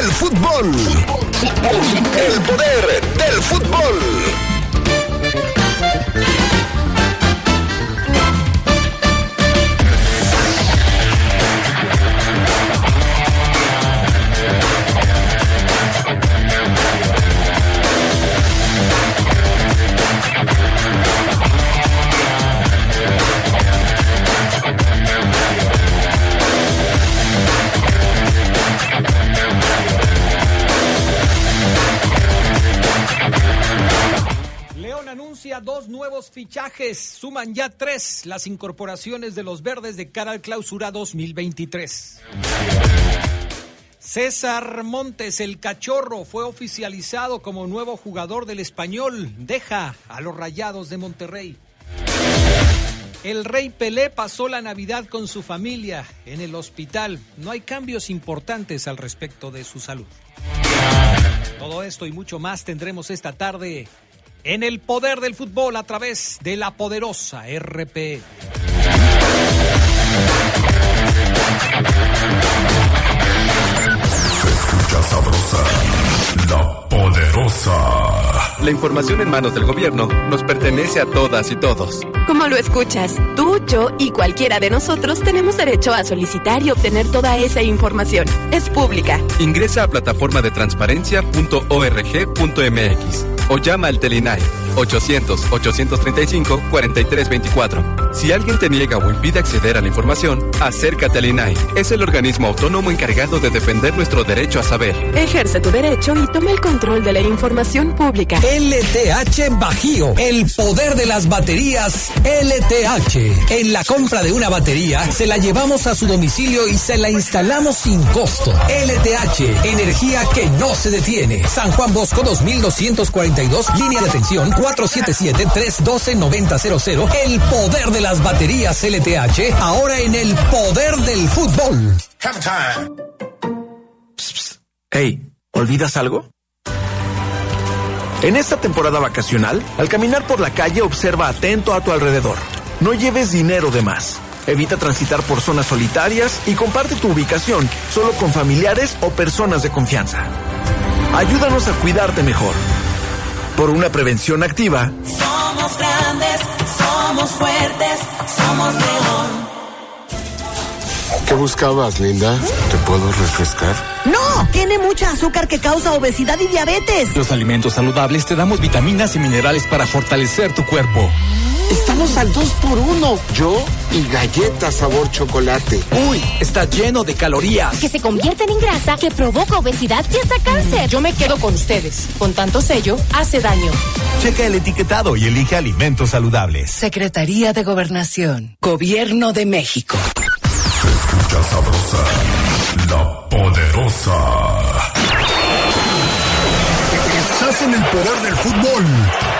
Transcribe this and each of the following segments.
del fútbol. El poder del fútbol. Fichajes. Suman ya tres las incorporaciones de los verdes de cara al clausura 2023. César Montes, el cachorro, fue oficializado como nuevo jugador del español. Deja a los rayados de Monterrey. El rey Pelé pasó la Navidad con su familia en el hospital. No hay cambios importantes al respecto de su salud. Todo esto y mucho más tendremos esta tarde en el poder del fútbol a través de la poderosa RP. Se escucha sabrosa, la poderosa. La información en manos del gobierno nos pertenece a todas y todos. Como lo escuchas, tú, yo y cualquiera de nosotros tenemos derecho a solicitar y obtener toda esa información. Es pública. Ingresa a plataforma de transparencia.org.mx o llama al Telinai 800-835-4324. Si alguien te niega o impide acceder a la información, acércate al INAI. Es el organismo autónomo encargado de defender nuestro derecho a saber. Ejerce tu derecho y toma el control de la información pública. LTH Bajío, el poder de las baterías LTH. En la compra de una batería, se la llevamos a su domicilio y se la instalamos sin costo. LTH, energía que no se detiene. San Juan Bosco 2242, línea de atención 477-312-9000. El poder de las baterías LTH, ahora en el poder del fútbol. Hey, ¿olvidas algo? En esta temporada vacacional, al caminar por la calle observa atento a tu alrededor. No lleves dinero de más. Evita transitar por zonas solitarias y comparte tu ubicación solo con familiares o personas de confianza. Ayúdanos a cuidarte mejor. Por una prevención activa. Somos grandes, somos fuertes, somos león. ¿Qué buscabas, Linda? ¿Te puedo refrescar? No, tiene mucha azúcar que causa obesidad y diabetes. Los alimentos saludables te damos vitaminas y minerales para fortalecer tu cuerpo. Estamos al 2 por 1 Yo y galletas sabor chocolate. Uy, está lleno de calorías. Que se convierten en grasa, que provoca obesidad y hasta cáncer. Yo me quedo con ustedes. Con tanto sello, hace daño. Checa el etiquetado y elige alimentos saludables. Secretaría de Gobernación. Gobierno de México. Se escucha sabrosa, la poderosa. Estás en el poder del fútbol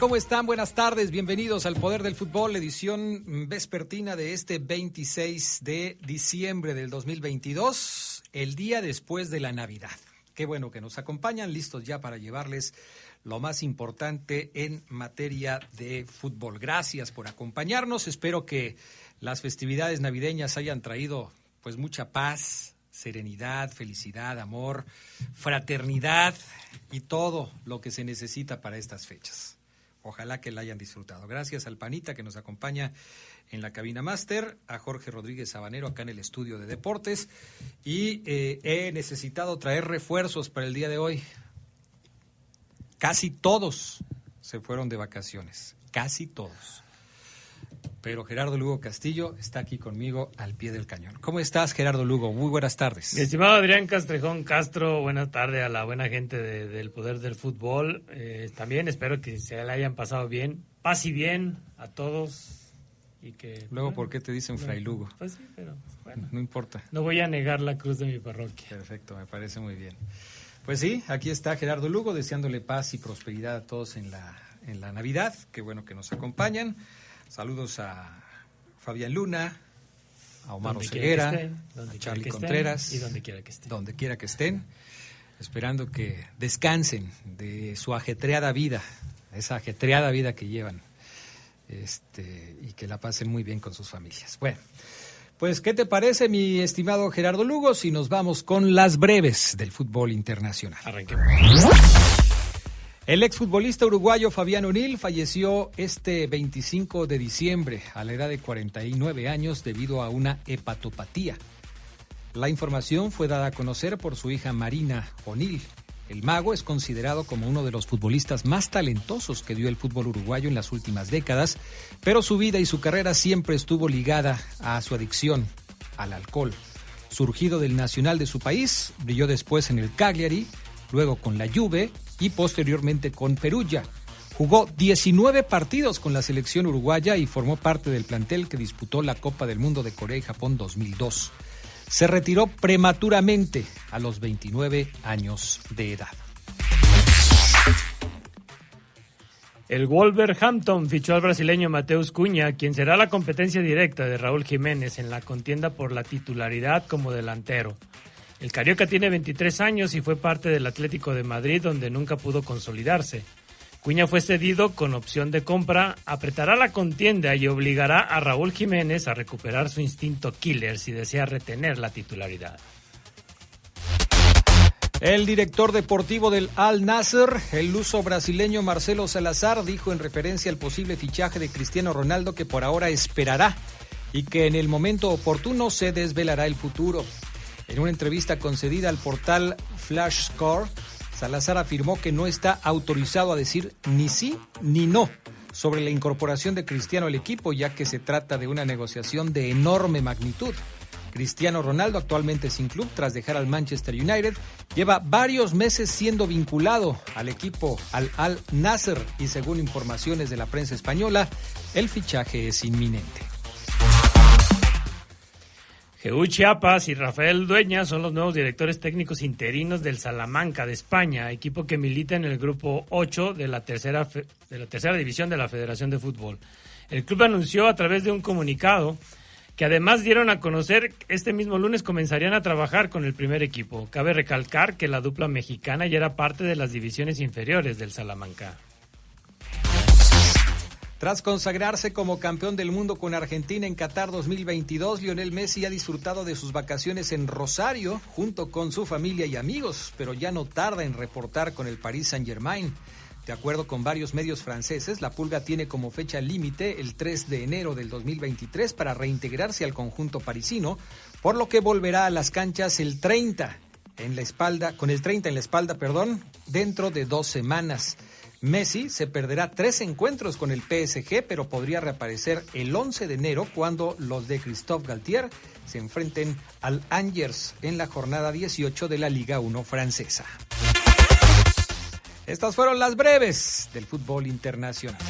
¿Cómo están? Buenas tardes, bienvenidos al Poder del Fútbol, edición vespertina de este 26 de diciembre del 2022, el día después de la Navidad. Qué bueno que nos acompañan, listos ya para llevarles lo más importante en materia de fútbol. Gracias por acompañarnos, espero que las festividades navideñas hayan traído pues mucha paz, serenidad, felicidad, amor, fraternidad y todo lo que se necesita para estas fechas. Ojalá que la hayan disfrutado. Gracias al Panita que nos acompaña en la cabina máster, a Jorge Rodríguez Sabanero acá en el estudio de deportes y eh, he necesitado traer refuerzos para el día de hoy. Casi todos se fueron de vacaciones, casi todos pero Gerardo Lugo Castillo está aquí conmigo al pie del cañón. ¿Cómo estás, Gerardo Lugo? Muy buenas tardes. Mi estimado Adrián Castrejón Castro, buenas tardes a la buena gente del Poder del Fútbol. Eh, también espero que se la hayan pasado bien. Paz y bien a todos y que... Luego, ¿por qué te dicen Fray Lugo? Pues sí, pero bueno. No importa. No voy a negar la cruz de mi parroquia. Perfecto, me parece muy bien. Pues sí, aquí está Gerardo Lugo deseándole paz y prosperidad a todos en la, en la Navidad. Qué bueno que nos acompañan. Saludos a Fabián Luna, a Omar Ceguera, estén, a Charlie Contreras. estén, y donde quiera que estén. Donde quiera que estén. Esperando que descansen de su ajetreada vida, esa ajetreada vida que llevan. Este, y que la pasen muy bien con sus familias. Bueno, pues, ¿qué te parece, mi estimado Gerardo Lugo, si nos vamos con las breves del fútbol internacional? Arranquemos. El exfutbolista uruguayo Fabián O'Neill falleció este 25 de diciembre a la edad de 49 años debido a una hepatopatía. La información fue dada a conocer por su hija Marina O'Neill. El mago es considerado como uno de los futbolistas más talentosos que dio el fútbol uruguayo en las últimas décadas, pero su vida y su carrera siempre estuvo ligada a su adicción al alcohol. Surgido del Nacional de su país, brilló después en el Cagliari, luego con la Juve y posteriormente con Perugia. Jugó 19 partidos con la selección uruguaya y formó parte del plantel que disputó la Copa del Mundo de Corea y Japón 2002. Se retiró prematuramente a los 29 años de edad. El Wolverhampton fichó al brasileño Mateus Cuña, quien será la competencia directa de Raúl Jiménez en la contienda por la titularidad como delantero. El Carioca tiene 23 años y fue parte del Atlético de Madrid donde nunca pudo consolidarse. Cuña fue cedido con opción de compra, apretará la contienda y obligará a Raúl Jiménez a recuperar su instinto killer si desea retener la titularidad. El director deportivo del Al Nasser, el luso brasileño Marcelo Salazar, dijo en referencia al posible fichaje de Cristiano Ronaldo que por ahora esperará y que en el momento oportuno se desvelará el futuro. En una entrevista concedida al portal Flash Score, Salazar afirmó que no está autorizado a decir ni sí ni no sobre la incorporación de Cristiano al equipo, ya que se trata de una negociación de enorme magnitud. Cristiano Ronaldo, actualmente sin club tras dejar al Manchester United, lleva varios meses siendo vinculado al equipo al Al Nasser y según informaciones de la prensa española, el fichaje es inminente. Jeú Chiapas y Rafael Dueña son los nuevos directores técnicos interinos del Salamanca de España, equipo que milita en el grupo 8 de la tercera, de la tercera división de la Federación de Fútbol. El club anunció a través de un comunicado que además dieron a conocer este mismo lunes comenzarían a trabajar con el primer equipo. Cabe recalcar que la dupla mexicana ya era parte de las divisiones inferiores del Salamanca. Tras consagrarse como campeón del mundo con Argentina en Qatar 2022, Lionel Messi ha disfrutado de sus vacaciones en Rosario junto con su familia y amigos, pero ya no tarda en reportar con el Paris Saint-Germain. De acuerdo con varios medios franceses, la Pulga tiene como fecha límite el 3 de enero del 2023 para reintegrarse al conjunto parisino, por lo que volverá a las canchas el 30 en la espalda, con el 30 en la espalda, perdón, dentro de dos semanas. Messi se perderá tres encuentros con el PSG, pero podría reaparecer el 11 de enero cuando los de Christophe Galtier se enfrenten al Angers en la jornada 18 de la Liga 1 francesa. Estas fueron las breves del fútbol internacional.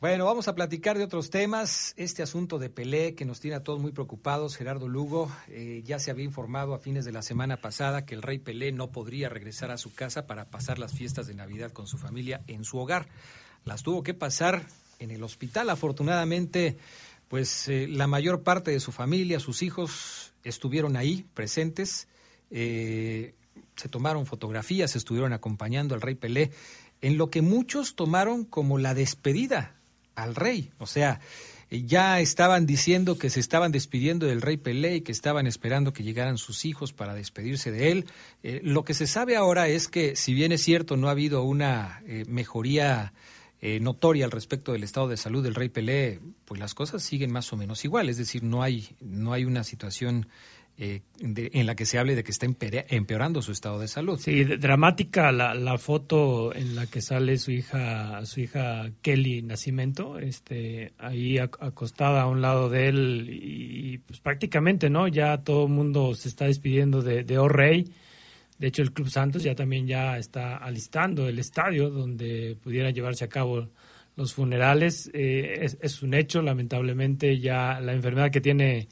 Bueno, vamos a platicar de otros temas. Este asunto de Pelé que nos tiene a todos muy preocupados. Gerardo Lugo eh, ya se había informado a fines de la semana pasada que el rey Pelé no podría regresar a su casa para pasar las fiestas de Navidad con su familia en su hogar. Las tuvo que pasar en el hospital. Afortunadamente, pues eh, la mayor parte de su familia, sus hijos, estuvieron ahí presentes. Eh, se tomaron fotografías, estuvieron acompañando al rey Pelé en lo que muchos tomaron como la despedida al rey. O sea, ya estaban diciendo que se estaban despidiendo del rey Pelé y que estaban esperando que llegaran sus hijos para despedirse de él. Eh, lo que se sabe ahora es que, si bien es cierto, no ha habido una eh, mejoría eh, notoria al respecto del estado de salud del rey Pelé, pues las cosas siguen más o menos igual. Es decir, no hay, no hay una situación eh, en la que se hable de que está empeorando su estado de salud. Sí, dramática la, la, foto en la que sale su hija, su hija Kelly Nacimiento, este, ahí acostada a un lado de él y, pues prácticamente, ¿no? Ya todo el mundo se está despidiendo de, de O'Reilly. De hecho, el Club Santos ya también ya está alistando el estadio donde pudiera llevarse a cabo los funerales. Eh, es, un hecho, lamentablemente, ya la enfermedad que tiene,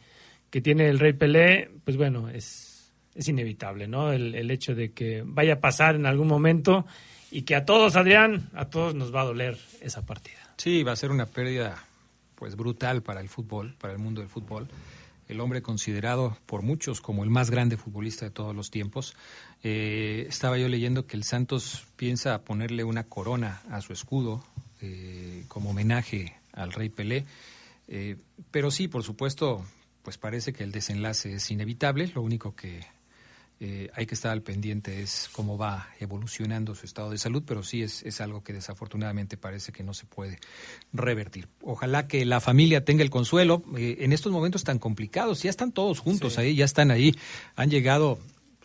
que tiene el Rey Pelé, pues bueno, es, es inevitable, ¿no? El, el hecho de que vaya a pasar en algún momento y que a todos, Adrián, a todos nos va a doler esa partida. Sí, va a ser una pérdida pues brutal para el fútbol, para el mundo del fútbol. El hombre considerado por muchos como el más grande futbolista de todos los tiempos. Eh, estaba yo leyendo que el Santos piensa ponerle una corona a su escudo eh, como homenaje al rey Pelé. Eh, pero sí, por supuesto, pues parece que el desenlace es inevitable. Lo único que eh, hay que estar al pendiente es cómo va evolucionando su estado de salud, pero sí es, es, algo que desafortunadamente parece que no se puede revertir. Ojalá que la familia tenga el consuelo eh, en estos momentos tan complicados. Ya están todos juntos ahí, ya están ahí, han llegado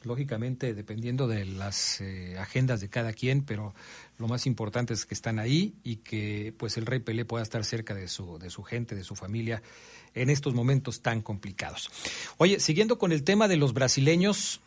lógicamente dependiendo de las eh, agendas de cada quien, pero lo más importante es que están ahí y que pues el Rey Pelé pueda estar cerca de su, de su gente, de su familia en estos momentos tan complicados. Oye, siguiendo con el tema de los brasileños,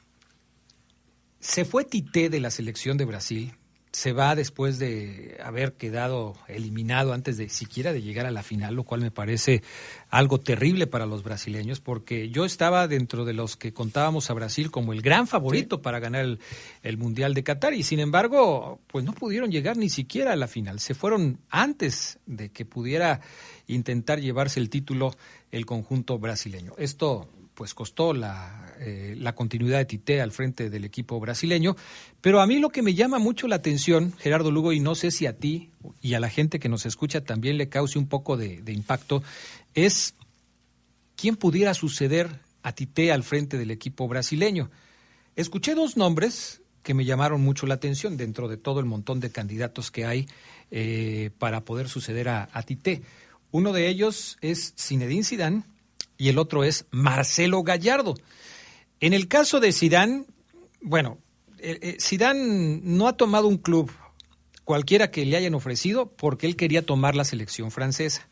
se fue Tite de la selección de Brasil, se va después de haber quedado eliminado antes de siquiera de llegar a la final, lo cual me parece algo terrible para los brasileños, porque yo estaba dentro de los que contábamos a Brasil como el gran favorito para ganar el, el, Mundial de Qatar y sin embargo, pues no pudieron llegar ni siquiera a la final, se fueron antes de que pudiera intentar llevarse el título el conjunto brasileño. Esto pues costó la, eh, la, continuidad de Tite al frente del equipo brasileño. Pero a mí lo que me llama mucho la atención, Gerardo Lugo, y no sé si a ti y a la gente que nos escucha también le cause un poco de, impacto, es quién pudiera suceder a Tite al frente del equipo brasileño. Escuché dos nombres que me llamaron mucho la atención dentro de todo el montón de candidatos que hay eh, para poder suceder a, a Tite. Uno de ellos es Zinedine Zidane, y el otro es Marcelo Gallardo. En el caso de Sidán, bueno, Sidán eh, no ha tomado un club cualquiera que le hayan ofrecido porque él quería tomar la selección francesa.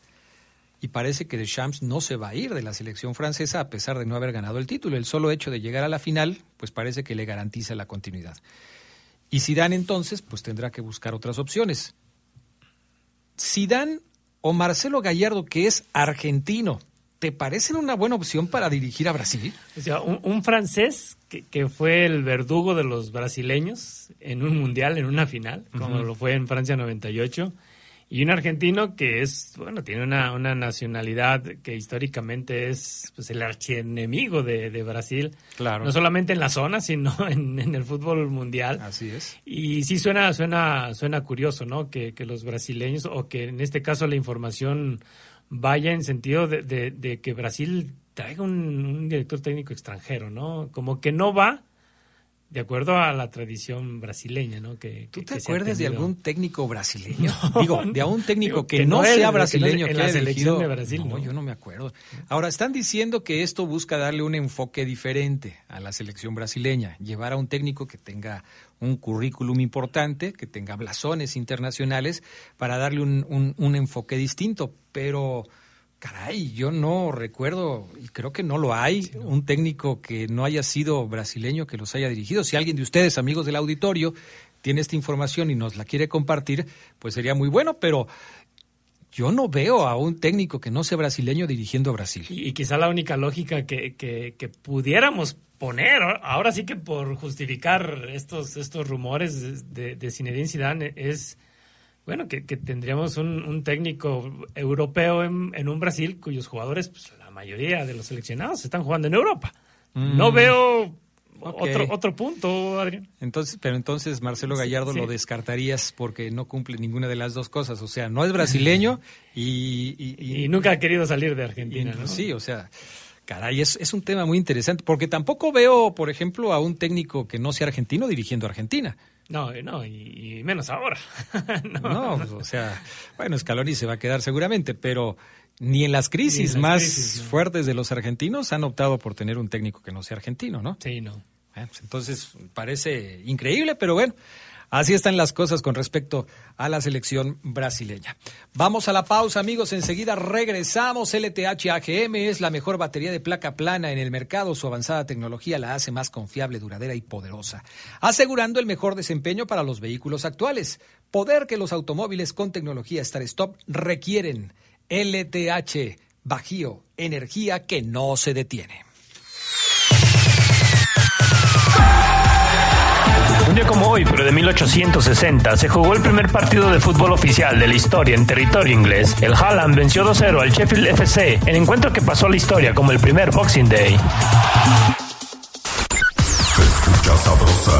Y parece que Deschamps no se va a ir de la selección francesa a pesar de no haber ganado el título. El solo hecho de llegar a la final, pues parece que le garantiza la continuidad. Y Zidane entonces, pues tendrá que buscar otras opciones. Zidane o Marcelo Gallardo, que es argentino, ¿te parecen una buena opción para dirigir a Brasil? O sea, un, francés que, fue el verdugo de los brasileños en un mundial, en una final, como lo fue en Francia 98, y un argentino que es, bueno, tiene una, nacionalidad que históricamente es pues, el archienemigo de, de, Brasil. Claro. No solamente en la zona, sino en, el fútbol mundial. Así es. Y sí suena, suena, suena curioso, ¿no? Que, que los brasileños, o que en este caso la información vaya en sentido de, de, que Brasil traiga un, director técnico extranjero, ¿no? Como que no va de acuerdo a la tradición brasileña, ¿no? Que, ¿Tú te acuerdas de algún técnico brasileño? Digo, de algún técnico que, no, sea brasileño que, la selección de Brasil. No, yo no me acuerdo. Ahora, están diciendo que esto busca darle un enfoque diferente a la selección brasileña, llevar a un técnico que tenga un currículum importante, que tenga blasones internacionales, para darle un, un, enfoque distinto. Pero, caray, yo no recuerdo, y creo que no lo hay, un técnico que no haya sido brasileño que los haya dirigido. Si alguien de ustedes, amigos del auditorio, tiene esta información y nos la quiere compartir, pues sería muy bueno, pero yo no veo a un técnico que no sea brasileño dirigiendo a Brasil. Y, quizá la única lógica que, que, que, pudiéramos poner, ahora sí que por justificar estos, estos rumores de, de Zinedine Zidane es, bueno, que, tendríamos un, técnico europeo en, un Brasil cuyos jugadores, pues la mayoría de los seleccionados están jugando en Europa. No mm. veo otro, otro punto, Adrián. Entonces, pero entonces Marcelo Gallardo lo descartarías porque no cumple ninguna de las dos cosas. O sea, no es brasileño y... Y, nunca ha querido salir de Argentina, ¿no? Sí, o sea... Caray, es, es un tema muy interesante, porque tampoco veo, por ejemplo, a un técnico que no sea argentino dirigiendo a Argentina. No, no, y, menos ahora. no, o sea, bueno, Scaloni se va a quedar seguramente, pero ni en las crisis más fuertes de los argentinos han optado por tener un técnico que no sea argentino, ¿no? Sí, no. Pues, entonces, parece increíble, pero bueno, Así están las cosas con respecto a la selección brasileña. Vamos a la pausa, amigos. Enseguida regresamos. LTH AGM es la mejor batería de placa plana en el mercado. Su avanzada tecnología la hace más confiable, duradera y poderosa, asegurando el mejor desempeño para los vehículos actuales. Poder que los automóviles con tecnología Star Stop requieren. LTH Bajío, energía que no se detiene. Día como hoy, pero de 1860, se jugó el primer partido de fútbol oficial de la historia en territorio inglés. El Haaland venció 2-0 al Sheffield FC, el encuentro que pasó a la historia como el primer Boxing Day. Se escucha sabrosa,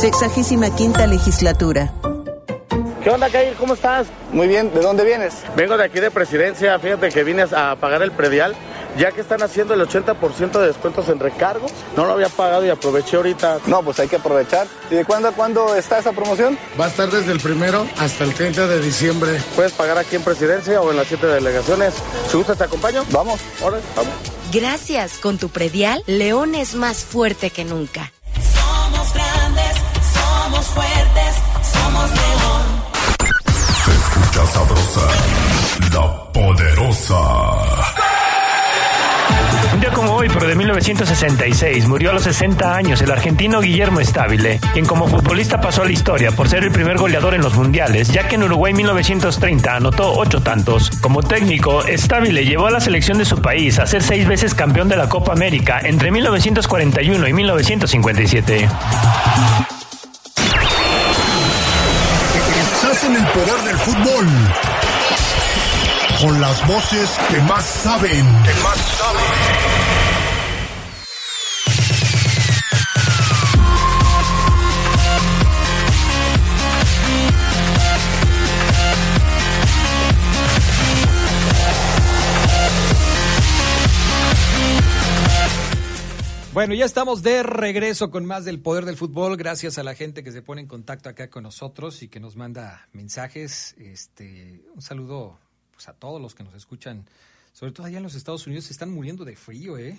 Sexagésima quinta legislatura. ¿Qué onda, Kair? ¿Cómo estás? Muy bien, ¿de dónde vienes? Vengo de aquí de Presidencia, fíjate que vine a pagar el predial, ya que están haciendo el 80% de descuentos en recargos. No lo había pagado y aproveché ahorita. No, pues hay que aprovechar. ¿Y de cuándo a cuándo está esa promoción? Va a estar desde el primero hasta el 30 de diciembre. Puedes pagar aquí en Presidencia o en las siete delegaciones. Si gustas, te acompaño. Vamos. Ahora, vamos. Gracias. Con tu predial, León es más fuerte que nunca. Somos grandes, somos fuertes, somos León. Se escucha sabrosa, la poderosa. Un día como hoy, pero de 1966, murió a los 60 años el argentino Guillermo Stabile, quien como futbolista pasó a la historia por ser el primer goleador en los mundiales, ya que en Uruguay 1930 anotó ocho tantos. Como técnico, Stabile llevó a la selección de su país a ser seis veces campeón de la Copa América entre 1941 y 1957. El poder del fútbol. Con las voces. Que más saben. Bueno, ya estamos de regreso con más del poder del fútbol. Gracias a la gente que se pone en contacto acá con nosotros y que nos manda mensajes. Este, un saludo pues, a todos los que nos escuchan, sobre todo allá en los Estados Unidos, se están muriendo de frío, ¿eh?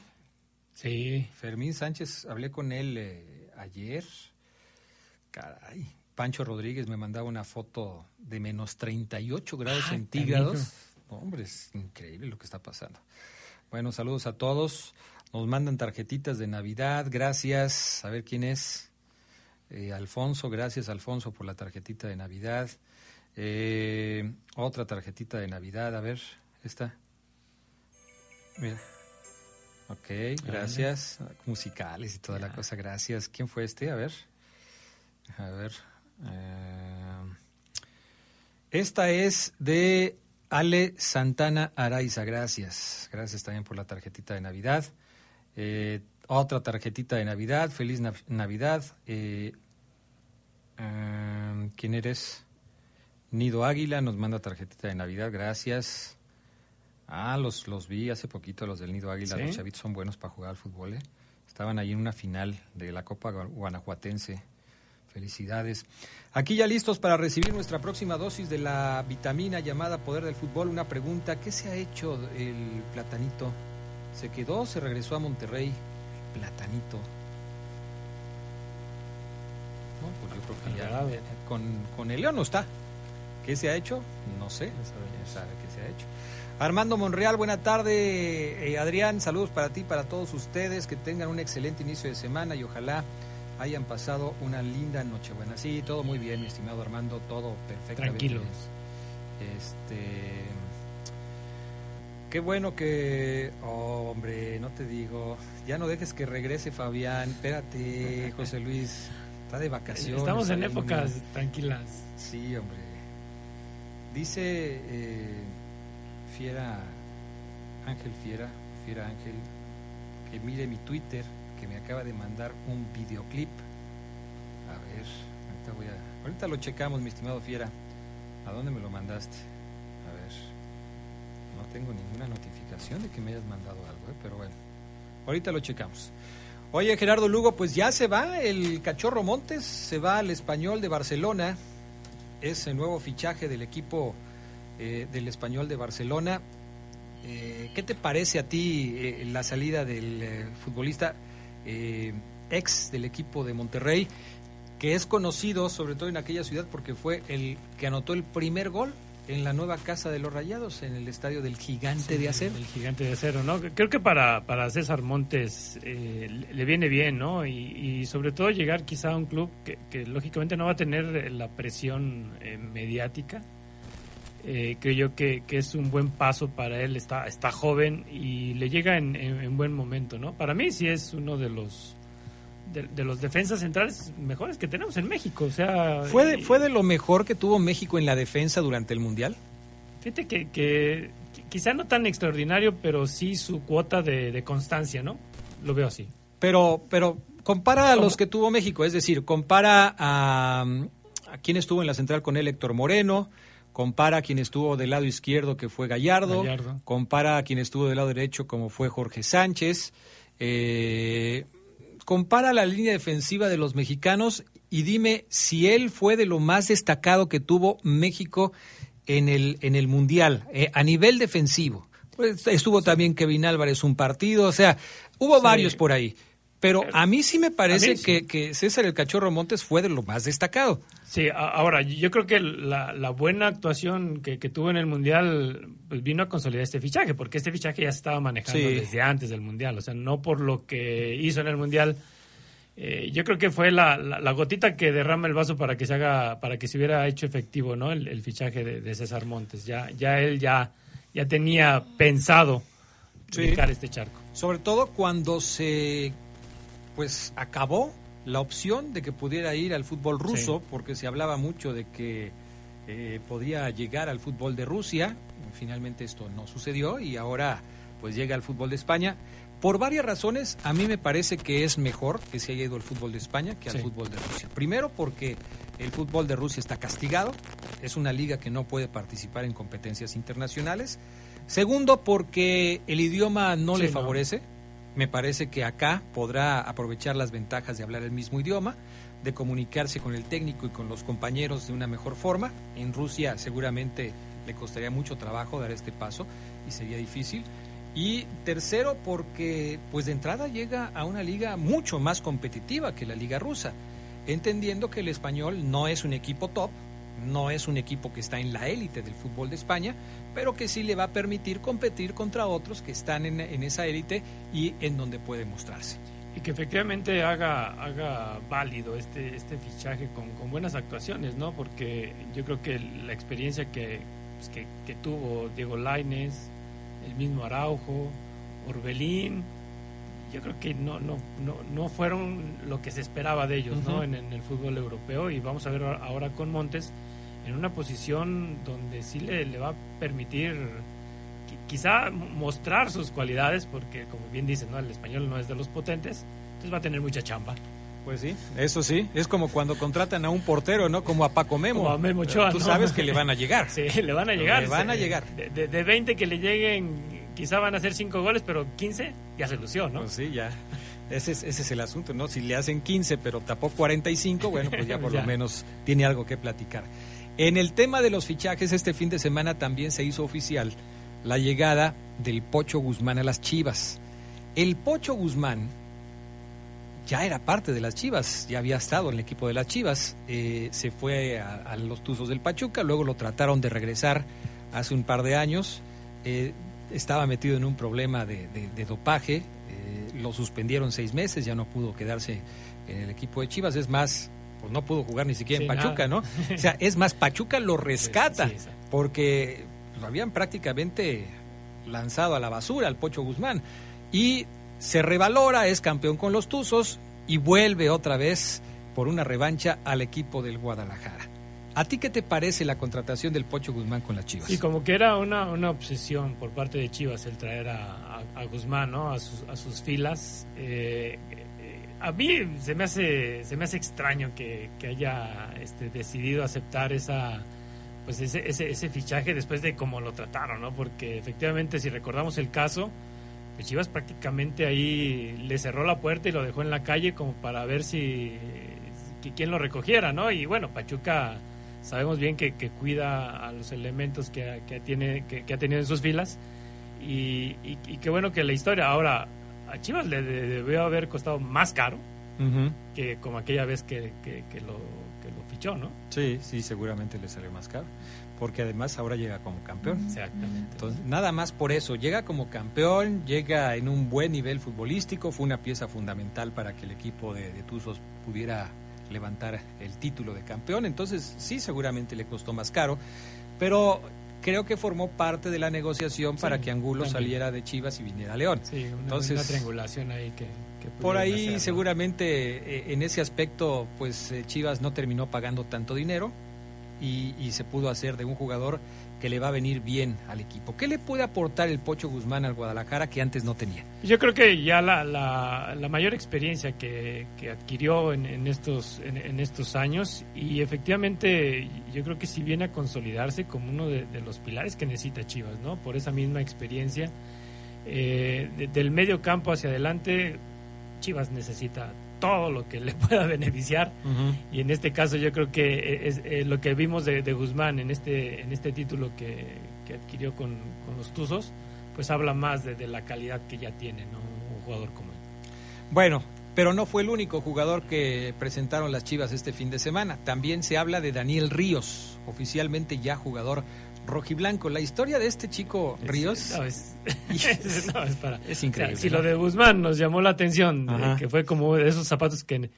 Sí. Fermín Sánchez, hablé con él eh, ayer. Caray. Pancho Rodríguez me mandaba una foto de menos 38 grados Ay, centígrados. canijo. Hombre, es increíble lo que está pasando. Bueno, saludos a todos. Nos mandan tarjetitas de Navidad, gracias. A ver quién es. Eh, Alfonso, gracias Alfonso por la tarjetita de Navidad. Eh, otra tarjetita de Navidad, a ver, esta. Mira. Ok, gracias. Musicales y toda la cosa, gracias. ¿Quién fue este? A ver. A ver. eh, esta es de Ale Santana Araiza, gracias. Gracias también por la tarjetita de Navidad. Eh, otra tarjetita de Navidad, feliz Nav- Navidad. Eh, eh, ¿Quién eres? Nido Águila nos manda tarjetita de Navidad, gracias. Ah, los, los vi hace poquito, los del Nido Águila. ¿Sí? Los chavitos son buenos para jugar al fútbol. ¿eh? Estaban ahí en una final de la Copa Gua- Guanajuatense. Felicidades. Aquí ya listos para recibir nuestra próxima dosis de la vitamina llamada Poder del Fútbol. Una pregunta, ¿qué se ha hecho el platanito? ¿Se quedó? ¿Se regresó a Monterrey? Platanito. No, pues yo creo que ya con, con el León no está. ¿Qué se ha hecho? No sé. ¿Quién sabe qué se ha hecho? Armando Monreal, buena tarde. Eh, Adrián, saludos para ti, para todos ustedes. Que tengan un excelente inicio de semana y ojalá hayan pasado una linda noche. Buena, sí, todo muy bien, mi estimado Armando, todo perfectamente. Tranquilos. Este. Qué bueno que. oh, hombre, no te digo. Ya no dejes que regrese Fabián. Espérate, José Luis. Está de vacaciones. Estamos en épocas tranquilas. Sí, hombre. Dice eh, Fiera, Ángel Fiera, Fiera Ángel, que mire mi Twitter, que me acaba de mandar un videoclip. A ver, ahorita, voy a, ahorita lo checamos, mi estimado Fiera. ¿A dónde me lo mandaste? Tengo ninguna notificación de que me hayas mandado algo, ¿eh? pero bueno. Ahorita lo checamos. Oye, Gerardo Lugo, pues ya se va el Cachorro Montes, se va al Español de Barcelona. Es el nuevo fichaje del equipo eh, del Español de Barcelona. Eh, ¿Qué te parece a ti eh, la salida del futbolista ex del equipo de Monterrey, que es conocido sobre todo en aquella ciudad porque fue el que anotó el primer gol en la nueva casa de los Rayados, en el estadio del Gigante Sí, de Acero? El gigante de acero, ¿no? Creo que para, para César Montes eh, le viene bien, ¿no? Y, y sobre todo llegar quizá a un club que, que lógicamente no va a tener la presión eh, mediática. Eh, creo yo que, que es un buen paso para él, está, está joven y le llega en, en- en buen momento, ¿no? Para mí sí es uno de los de, de los defensas centrales mejores que tenemos en México, o sea... ¿Fue de, ¿Fue de lo mejor que tuvo México en la defensa durante el Mundial? Fíjate que, que qui- quizá no tan extraordinario, pero sí su cuota de, de constancia, ¿no? Lo veo así. Pero, pero compara a los que tuvo México, es decir, compara a, a quien estuvo en la central con él, Héctor Moreno, compara a quien estuvo del lado izquierdo, que fue Gallardo, Gallardo. compara a quien estuvo del lado derecho, como fue Jorge Sánchez, eh, compara la línea defensiva de los mexicanos y dime si él fue de lo más destacado que tuvo México en el, en el Mundial, eh, a nivel defensivo. Pues estuvo también Kevin Álvarez un partido, o sea, hubo Sí. varios por ahí. Pero a mí sí me parece sí. que, que César el Cachorro Montes fue de lo más destacado. Sí, ahora, yo creo que la, la buena actuación que, que tuvo en el Mundial pues vino a consolidar este fichaje, porque este fichaje ya se estaba manejando Sí. desde antes del Mundial, o sea, no por lo que hizo en el Mundial. eh, yo creo que fue la, la- la gotita que derrama el vaso para que se haga, para que se hubiera hecho efectivo, ¿no? El, el fichaje de, de César Montes. Ya, ya él ya, ya tenía pensado Sí. este charco. Sobre todo cuando se pues acabó la opción de que pudiera ir al fútbol ruso, Sí. porque se hablaba mucho de que eh, podía llegar al fútbol de Rusia. Finalmente esto no sucedió y ahora pues llega al fútbol de España. Por varias razones, a mí me parece que es mejor que se haya ido al fútbol de España que al Sí. fútbol de Rusia. Primero porque el fútbol de Rusia está castigado, es una liga que no puede participar en competencias internacionales. Segundo porque el idioma no Sí, le no. Me parece que acá podrá aprovechar las ventajas de hablar el mismo idioma, de comunicarse con el técnico y con los compañeros de una mejor forma. En Rusia seguramente le costaría mucho trabajo dar este paso y sería difícil. Y tercero, porque pues de entrada llega a una liga mucho más competitiva que la liga rusa, entendiendo que el español no es un equipo top, no es un equipo que está en la élite del fútbol de España, pero que sí le va a permitir competir contra otros que están en, en esa élite y en donde puede mostrarse. Y que efectivamente haga, haga válido este, este fichaje con, con buenas actuaciones, ¿no? Porque yo creo que la experiencia que, pues, que, que tuvo Diego Laines, el mismo Araujo, Orbelín, yo creo que no, no, no, no fueron lo que se esperaba de ellos, ¿no? En el fútbol europeo. Y vamos a ver ahora con Montes en una posición donde sí le, le va a permitir qui- quizá mostrar sus cualidades, porque como bien dicen, ¿no? el español no es de los potentes, entonces va a tener mucha chamba. Pues sí, eso sí, es como cuando contratan a un portero, ¿no? Como a Paco Memo. Como a Memo Ochoa, Tú ¿no? sabes que le van a llegar. Sí, le van a llegar. Le van a llegar. De, de, de 20 que le lleguen, quizá van a hacer 5 goles, pero 15 ya se lució, ¿no? Pues sí, ya. Ese es, ese es el asunto, ¿no? Si le hacen 15 pero tapó 45, bueno, pues ya por Ya. lo menos tiene algo que platicar. En el tema de los fichajes, este fin de semana también se hizo oficial la llegada del Pocho Guzmán a las Chivas. El Pocho Guzmán ya era parte de las Chivas, ya había estado en el equipo de las Chivas, eh, se fue a, los Tuzos del Pachuca, luego lo trataron de regresar hace un par de años, eh, estaba metido en un problema de dopaje, eh, lo suspendieron seis meses, ya no pudo quedarse en el equipo de Chivas, es más, pues no pudo jugar ni siquiera en Sí, Pachuca, nada. ¿no? O sea, es más, Pachuca lo rescata, Sí, porque lo habían prácticamente lanzado a la basura al Pocho Guzmán. Y se revalora, es campeón con los Tuzos y vuelve otra vez por una revancha al equipo del Guadalajara. ¿A ti qué te parece la contratación del Pocho Guzmán con las Chivas? Y como que era una, una obsesión por parte de Chivas el traer a, a- a Guzmán ¿no? a, sus, a sus filas. Eh, a mí se me hace se me hace extraño que, que haya este, decidido aceptar esa pues ese, ese, ese, fichaje después de cómo lo trataron, ¿no? Porque efectivamente si recordamos el caso, pues Chivas prácticamente ahí le cerró la puerta y lo dejó en la calle como para ver si, quién lo recogiera, ¿no? Y bueno, Pachuca sabemos bien que, cuida a los elementos que, que tiene que, ha tenido en sus filas y, y, y qué bueno que la historia ahora a Chivas le debió haber costado más caro uh -huh. que como aquella vez que, que, que, lo, que lo fichó, ¿no? Sí, sí, seguramente le salió más caro. Porque además ahora llega como campeón. Exactamente. Entonces, nada más por eso. Llega como campeón, llega en un buen nivel futbolístico. Fue una pieza fundamental para que el equipo de, de Tuzos pudiera levantar el título de campeón. Entonces, sí, seguramente le costó más caro. Pero creo que formó parte de la negociación sí, para que Angulo también. saliera de Chivas y viniera a León. Sí, una, Entonces, una triangulación ahí que, que por ahí seguramente eh, en ese aspecto pues eh, Chivas no terminó pagando tanto dinero y, y, se pudo hacer de un jugador que le va a venir bien al equipo. ¿Qué le puede aportar el Pocho Guzmán al Guadalajara que antes no tenía? Yo creo que ya la, la, la mayor experiencia que, que adquirió en, en estos, en, estos años y efectivamente yo creo que si viene a consolidarse como uno de, los pilares que necesita Chivas, ¿no? Por esa misma experiencia. Eh, de, del medio campo hacia adelante, Chivas necesita todo lo que le pueda beneficiar uh -huh. y en este caso yo creo que es, es lo que vimos de, de, Guzmán en este en este título que, que adquirió con, con, los Tuzos pues habla más de, de, la calidad que ya tiene ¿no? un jugador como él bueno pero no fue el único jugador que presentaron las Chivas este fin de semana también se habla de Daniel Ríos oficialmente ya jugador rojiblanco. La historia de este chico Ríos no, es, no, es, para, es increíble. O sea, si ¿no? lo de Guzmán nos llamó la atención, de, que fue como de esos zapatos que,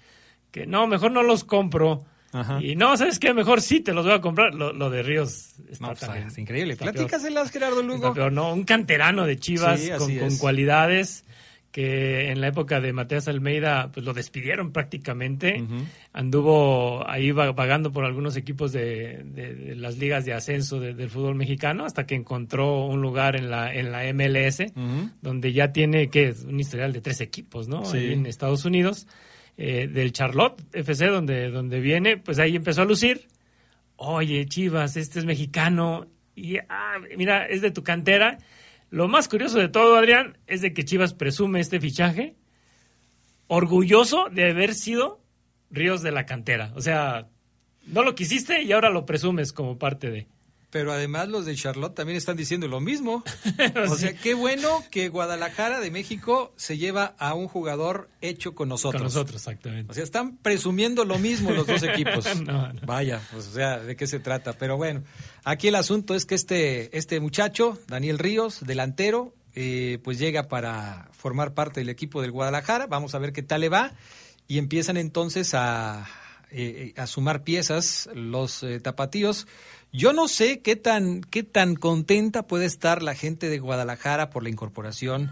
que no, mejor no los compro. Ajá. Y no, ¿sabes qué? Mejor sí te los voy a comprar. Lo, lo de Ríos está no, también, es increíble. Platícaselas, Gerardo Lugo. Peor, no, un canterano de Chivas sí, con, con cualidades que en la época de Mateas Almeida pues lo despidieron prácticamente. Uh -huh. Anduvo ahí vagando por algunos equipos de, de, de las ligas de ascenso de, del fútbol mexicano hasta que encontró un lugar en la, en la MLS, uh -huh. donde ya tiene que un historial de tres equipos, ¿no? Sí. en Estados Unidos. Eh, del Charlotte FC, donde, donde viene, pues ahí empezó a lucir. Oye, Chivas, este es mexicano. Y ah, mira, es de tu cantera lo más curioso de todo, Adrián, es de que Chivas presume este fichaje orgulloso de haber sido Ríos de la cantera. O sea, no lo quisiste y ahora lo presumes como parte de. Pero además los de Charlotte también están diciendo lo mismo. o sea, qué bueno que Guadalajara de México se lleva a un jugador hecho con nosotros. Con nosotros, exactamente. O sea, están presumiendo lo mismo los dos equipos. no, no. Vaya, pues, o sea, ¿de qué se trata? Pero bueno, aquí el asunto es que este, este muchacho, Daniel Ríos, delantero, eh, pues llega para formar parte del equipo del Guadalajara. Vamos a ver qué tal le va. Y empiezan entonces a, eh, a sumar piezas los eh, tapatíos. Yo no sé qué tan, qué tan contenta puede estar la gente de Guadalajara por la incorporación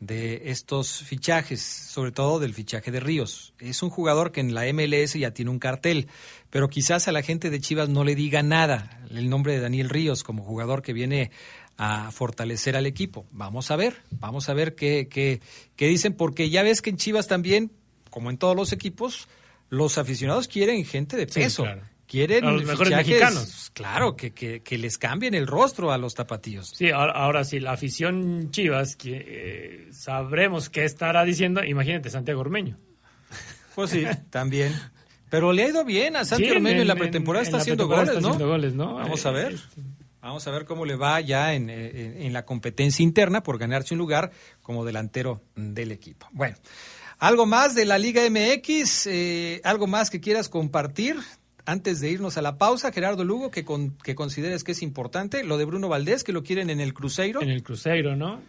de estos fichajes, sobre todo del fichaje de Ríos. Es un jugador que en la MLS ya tiene un cartel, pero quizás a la gente de Chivas no le diga nada el nombre de Daniel Ríos como jugador que viene a fortalecer al equipo. Vamos a ver, vamos a ver qué, qué, qué dicen, porque ya ves que en Chivas también, como en todos los equipos, los aficionados quieren gente de peso. Sí, claro quieren a los mejores mexicanos. Claro, que, que, que, les cambien el rostro a los tapatíos. Sí, ahora, ahora sí, la afición Chivas, que eh, sabremos qué estará diciendo, imagínate, Santiago Ormeño. Pues sí, también. Pero le ha ido bien a Santiago sí, Ormeño en, en, la pretemporada, en, está, haciendo, goles, está ¿no? haciendo goles, ¿no? Vamos a ver. Vamos a ver cómo le va ya en, en, la competencia interna por ganarse un lugar como delantero del equipo. Bueno, algo más de la Liga MX, eh, algo más que quieras compartir antes de irnos a la pausa, Gerardo Lugo, que, con, que consideres que es importante, lo de Bruno Valdés, que lo quieren en el Cruzeiro. En el Cruzeiro, ¿no?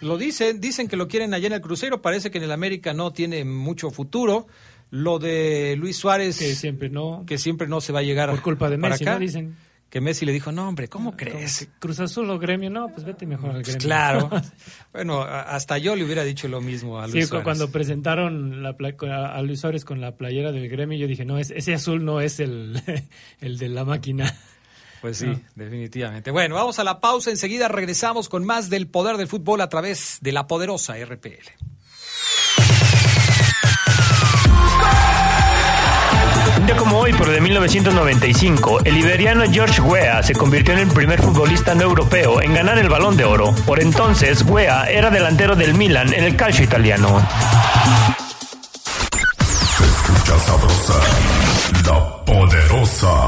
Lo dicen, dicen que lo quieren allá en el Cruzeiro, parece que en el América no tiene mucho futuro. Lo de Luis Suárez, que siempre no, que siempre no se va a llegar por culpa de Messi, acá. ¿no? Dicen que Messi le dijo, no, hombre, ¿cómo crees? Cruz Azul o Gremio, no, pues vete mejor al Gremio. Claro. bueno, hasta yo le hubiera dicho lo mismo a Luis sí, Suárez. cuando presentaron la, a Luis Suárez con la playera del Gremio, yo dije, no, ese azul no es el, el de la máquina. Pues sí, no. definitivamente. Bueno, vamos a la pausa, enseguida regresamos con más del poder del fútbol a través de la poderosa RPL. Hoy, pero de 1995, el iberiano George Weah se convirtió en el primer futbolista no europeo en ganar el balón de oro. Por entonces, Weah era delantero del Milan en el calcio italiano. Se escucha sabrosa, la poderosa.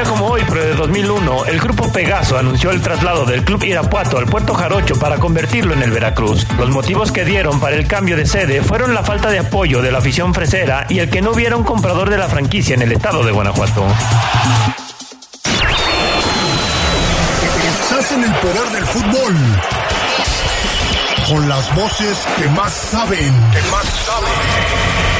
Día como hoy, pero de 2001, el grupo Pegaso anunció el traslado del Club Irapuato al Puerto Jarocho para convertirlo en el Veracruz. Los motivos que dieron para el cambio de sede fueron la falta de apoyo de la afición fresera y el que no hubiera un comprador de la franquicia en el estado de Guanajuato. Estás en el poder del fútbol. Con las voces que más saben. Que más saben.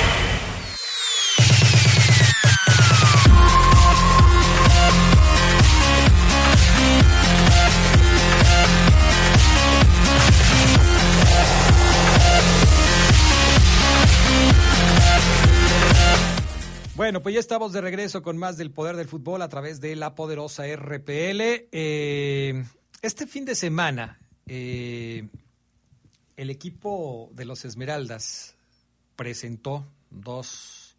Bueno, pues ya estamos de regreso con más del poder del fútbol a través de la poderosa RPL. Eh, este fin de semana, eh, el equipo de los Esmeraldas presentó dos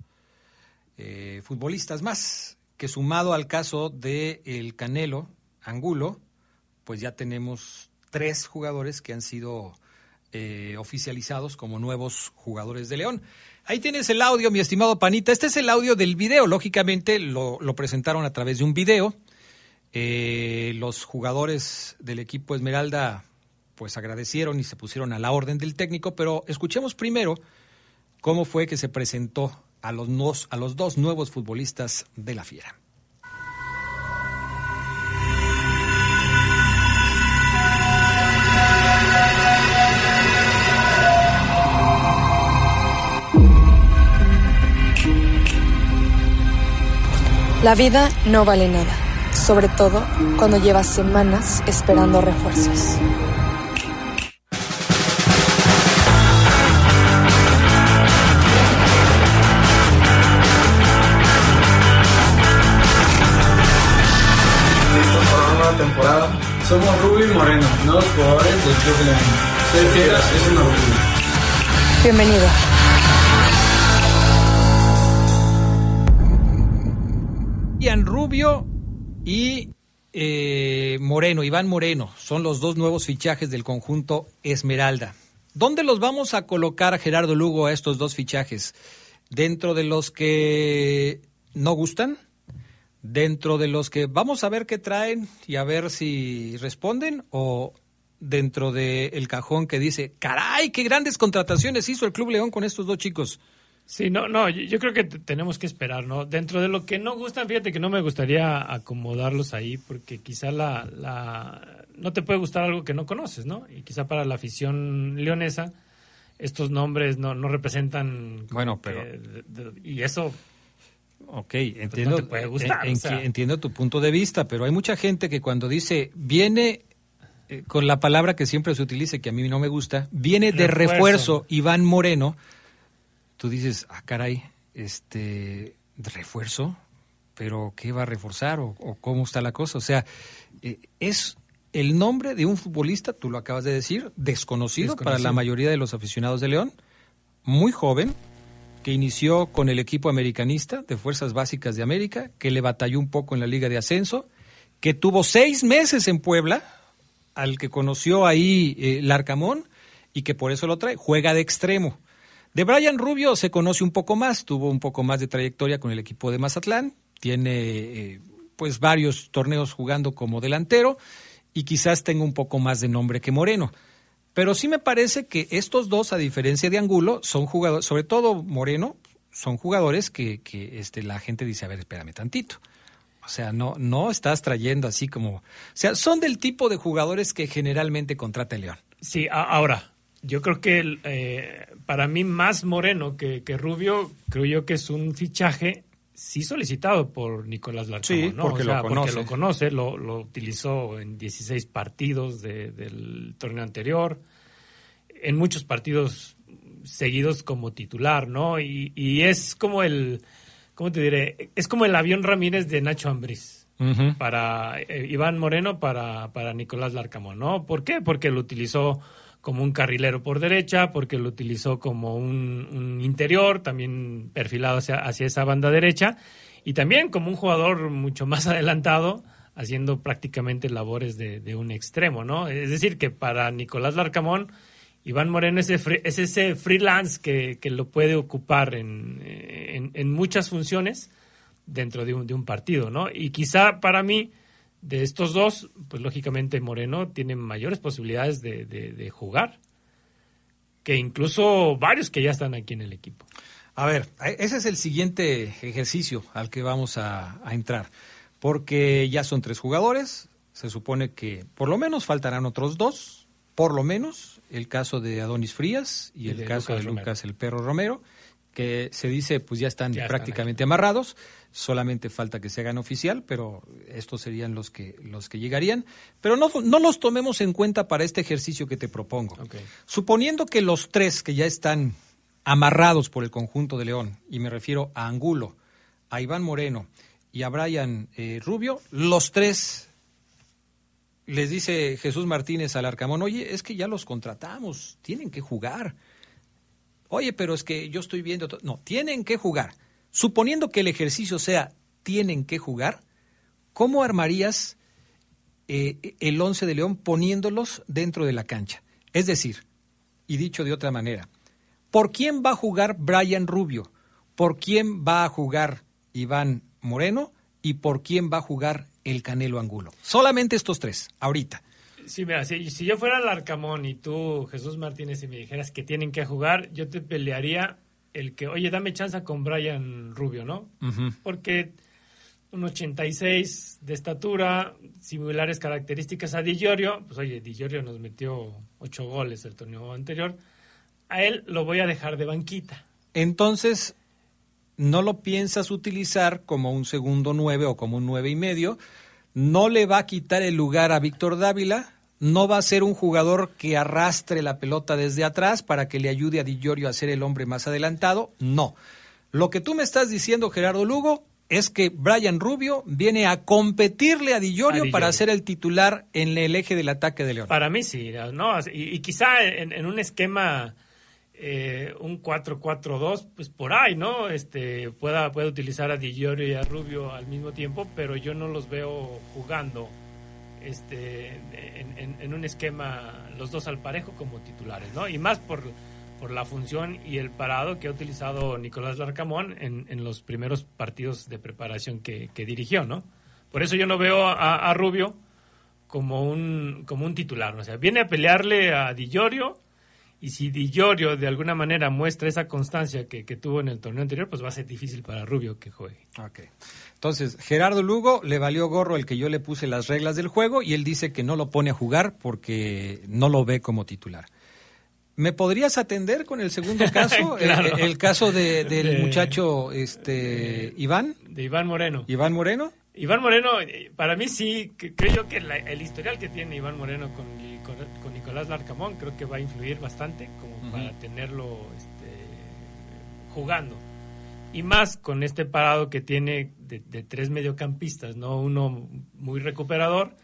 eh, futbolistas más, que sumado al caso de el Canelo Angulo, pues ya tenemos tres jugadores que han sido oficializados como nuevos jugadores de León. Ahí tienes el audio, mi estimado Panita. Este es el audio del video. Lógicamente lo, presentaron a través de un video. Eh, los jugadores del equipo Esmeralda pues agradecieron y se pusieron a la orden del técnico, pero escuchemos primero cómo fue que se presentó a los, a los dos nuevos futbolistas de la Fiera. La vida no vale nada, sobre todo cuando llevas semanas esperando refuerzos. temporada. Somos Rubio y Moreno, nuevos jugadores del Club León. Ser fieras es un orgullo. Bienvenido. Ian Rubio y eh, Moreno, Iván Moreno, son los dos nuevos fichajes del conjunto Esmeralda. ¿Dónde los vamos a colocar, Gerardo Lugo, a estos dos fichajes? ¿Dentro de los que no gustan? ¿Dentro de los que vamos a ver qué traen y a ver si responden? ¿O dentro del cajón que dice, caray, qué grandes contrataciones hizo el Club León con estos dos chicos? Sí, no, no, yo, creo que te- tenemos que esperar, ¿no? Dentro de lo que no gustan, fíjate que no me gustaría acomodarlos ahí, porque quizá la, la no te puede gustar algo que no conoces, ¿no? Y quizá para la afición leonesa estos nombres no, no representan. Bueno, que pero- de- de- y eso. Ok, entiendo, te puede gustar, en- en- o sea. entiendo tu punto de vista, pero hay mucha gente que cuando dice viene eh, con la palabra que siempre se utiliza que a mí no me gusta, viene de Refuerzo. refuerzo Iván Moreno, tú dices, ah, caray, este, refuerzo, pero ¿qué va a reforzar o, o cómo está la cosa? O sea, eh, es el nombre de un futbolista, tú lo acabas de decir, desconocido, para la mayoría de los aficionados de León, muy joven, que inició con el equipo americanista de Fuerzas Básicas de América, que le batalló un poco en la Liga de Ascenso, que tuvo seis meses en Puebla, al que conoció ahí eh, Larcamón, y que por eso lo trae, juega de extremo. De Brian Rubio se conoce un poco más, tuvo un poco más de trayectoria con el equipo de Mazatlán, tiene eh, pues varios torneos jugando como delantero y quizás tenga un poco más de nombre que Moreno. Pero sí me parece que estos dos, a diferencia de Angulo, son jugadores, sobre todo Moreno, son jugadores que, que este, la gente dice, a ver, espérame tantito. O sea, no, no estás trayendo así como... O sea, son del tipo de jugadores que generalmente contrata el León. Sí, ahora, yo creo que eh, para mí más Moreno que, que, Rubio, creo yo que es un fichaje sí solicitado por Nicolás Larcamón, sí, porque, lo porque, lo conoce. lo lo, utilizó en 16 partidos del torneo anterior, en muchos partidos seguidos como titular, ¿no? Y, y es como el, ¿cómo te diré? Es como el avión Ramírez de Nacho Ambriz. Para eh, Iván Moreno, para, para Nicolás Larcamón, ¿no? ¿Por qué? Porque lo utilizó como un carrilero por derecha, porque lo utilizó como un, interior, también perfilado hacia, hacia, esa banda derecha, y también como un jugador mucho más adelantado, haciendo prácticamente labores de, un extremo, ¿no? Es decir, que para Nicolás Larcamón, Iván Moreno es ese, es ese freelance que, que, lo puede ocupar en, en, muchas funciones dentro de un, de un partido, ¿no? Y quizá para mí de estos dos, pues lógicamente Moreno tiene mayores posibilidades de, jugar que incluso varios que ya están aquí en el equipo. A ver, ese es el siguiente ejercicio al que vamos a, entrar, porque ya son tres jugadores, se supone que por lo menos faltarán otros dos, por lo menos el caso de Adonis Frías y, el caso de Lucas el Perro Romero, que se dice pues ya están prácticamente amarrados, solamente falta que se hagan oficial, pero estos serían los que los que llegarían, pero no, no los tomemos en cuenta para este ejercicio que te propongo. Suponiendo que los tres que ya están amarrados por el conjunto de León, y me refiero a Angulo, a Iván Moreno y a Brian eh, Rubio, los tres les dice Jesús Martínez al Arcamón, oye, es que ya los contratamos, tienen que jugar. Oye, pero es que yo estoy viendo... No, tienen que jugar. Suponiendo que el ejercicio sea tienen que jugar, ¿cómo armarías eh, el once de León poniéndolos dentro de la cancha? Es decir, y dicho de otra manera, ¿por quién va a jugar Brian Rubio? ¿Por quién va a jugar Iván Moreno? ¿Y por quién va a jugar el Canelo Angulo? Solamente estos tres, ahorita. Sí, mira, si, yo fuera el Arcamón y tú, Jesús Martínez, y me dijeras que tienen que jugar, yo te pelearía el que, oye, dame chance con Brian Rubio, ¿no? Porque un 86 de estatura, similares características a Di Giorgio, pues oye, Di Giorgio nos metió ocho goles el torneo anterior, a él lo voy a dejar de banquita. Entonces, no lo piensas utilizar como un segundo nueve o como un nueve y medio, no le va a quitar el lugar a Víctor Dávila, no va a ser un jugador que arrastre la pelota desde atrás para que le ayude a Di Giorgio a ser el hombre más adelantado, no. Lo que tú me estás diciendo, Gerardo Lugo, es que Brian Rubio viene a competirle a Di Giorgio, para ser el titular en el eje del ataque de León. Para mí sí, no, y, quizá en, un esquema eh, un 4-4-2, pues por ahí, ¿no? Este, pueda, puede utilizar a Di Giorgio y a Rubio al mismo tiempo, pero yo no los veo jugando este, en, un esquema los dos al parejo como titulares, ¿no? Y más por, por la función y el parado que ha utilizado Nicolás Larcamón en, en los primeros partidos de preparación que, dirigió, ¿no? Por eso yo no veo a, Rubio como un, como un titular, o sea, viene a pelearle a Di Giorgio y si Di Giorgio de alguna manera muestra esa constancia que, tuvo en el torneo anterior, pues va a ser difícil para Rubio que juegue. Okay. Entonces, Gerardo Lugo le valió gorro el que yo le puse las reglas del juego y él dice que no lo pone a jugar porque no lo ve como titular. ¿Me podrías atender con el segundo caso? el, caso del muchacho este Iván. De Iván Moreno. Iván Moreno. Iván Moreno, eh, para mí sí, creo yo que el historial que tiene Iván Moreno con, con, Nicolás Larcamón creo que va a influir bastante como para tenerlo este, jugando. Y más con este parado que tiene de, tres mediocampistas, ¿no? Uno muy recuperador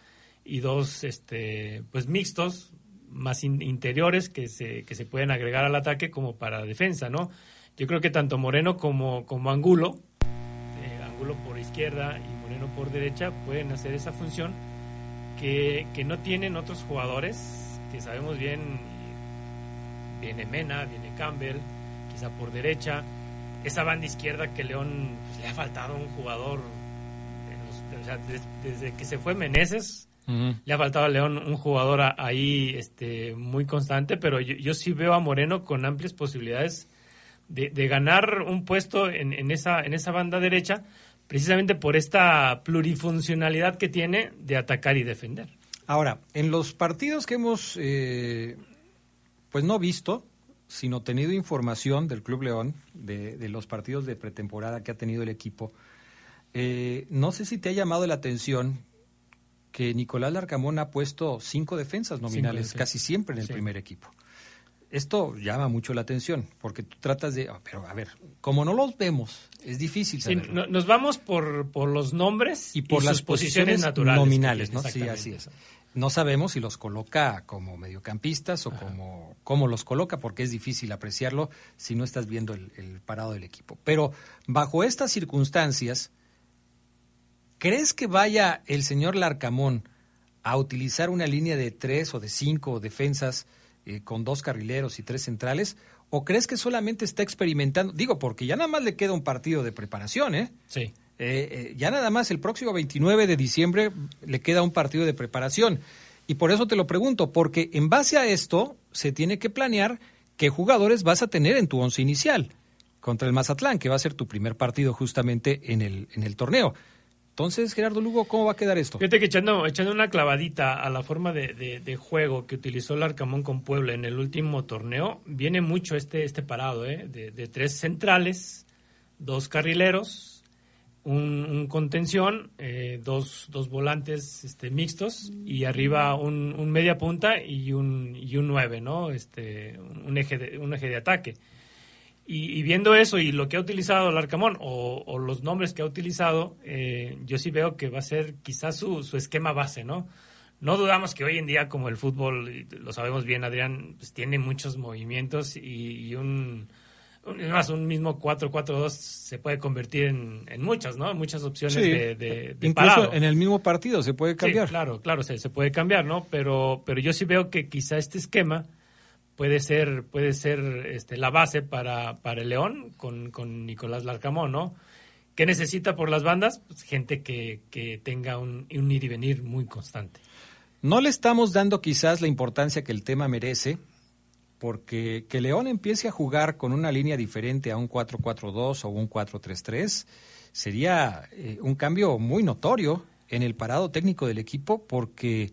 y dos este, pues mixtos, más interiores que se, que se pueden agregar al ataque como para defensa, ¿no? Yo creo que tanto Moreno como, como Angulo, eh, Angulo por izquierda y Por derecha, pueden hacer esa función que, que no tienen otros jugadores, que sabemos bien, viene Mena, viene Campbell, quizá por derecha, esa banda izquierda que León pues, le ha faltado un jugador, desde, que se fue Meneses, le ha faltado a León un jugador ahí este, muy constante, pero yo, sí veo a Moreno con amplias posibilidades de, ganar un puesto en, esa, en esa banda derecha, precisamente por esta plurifuncionalidad que tiene de atacar y defender. Ahora, en los partidos que hemos, eh, pues no visto, sino tenido información del Club León, de, de los partidos de pretemporada que ha tenido el equipo, eh, no sé si te ha llamado la atención que Nicolás Larcamón ha puesto cinco defensas nominales defensas. casi siempre en el Sí. primer equipo. Esto llama mucho la atención, porque tú tratas de, ah, pero a ver, como no los vemos, es difícil Sí, saberlo. no- nos vamos por, por los nombres y por las posiciones, naturales. nominales, ¿no? Sí, así es. No sabemos si los coloca como mediocampistas o como cómo los coloca, porque es difícil apreciarlo si no estás viendo el, el parado del equipo. Pero bajo estas circunstancias, ¿crees que vaya el señor Larcamón a utilizar una línea de tres o de cinco defensas eh, con dos carrileros y tres centrales? ¿O crees que solamente está experimentando? Digo, porque ya nada más le queda un partido de preparación, ¿eh? Sí. Eh, eh, ya nada más el próximo 29 de diciembre le queda un partido de preparación. Y por eso te lo pregunto, porque en base a esto se tiene que planear qué jugadores vas a tener en tu once inicial contra el Mazatlán, que va a ser tu primer partido justamente en el, en el torneo. Entonces, Gerardo Lugo, ¿cómo va a quedar esto? Fíjate que echando, echando una clavadita a la forma de, juego que utilizó el Arcamón con Puebla en el último torneo, viene mucho este, este parado, ¿eh? de, tres centrales, dos carrileros, un, un contención, eh, dos, dos volantes este, mixtos y arriba un, un media punta y un, y un nueve, ¿no? Este, un, eje de, un eje de ataque. Y, y viendo eso y lo que ha utilizado el Arcamón o, o los nombres que ha utilizado, eh, yo sí veo que va a ser quizás su, su esquema base, ¿no? No dudamos que hoy en día, como el fútbol, lo sabemos bien, Adrián, pues tiene muchos movimientos y, y un, un- más, un mismo 4-4-2 se puede convertir en, en muchas, ¿no? Muchas opciones Sí. de, de, de Incluso parado. en el mismo partido se puede cambiar. Sí, claro, claro, se, se puede cambiar, ¿no? Pero, pero yo sí veo que quizá este esquema puede ser, puede ser este, la base para, para el León con, con Nicolás Larcamón, ¿no? ¿Qué necesita por las bandas? Pues gente que, que tenga un, un ir y venir muy constante. No le estamos dando quizás la importancia que el tema merece, porque que León empiece a jugar con una línea diferente a un 4-4-2 o un 4-3-3 sería eh, un cambio muy notorio en el parado técnico del equipo, porque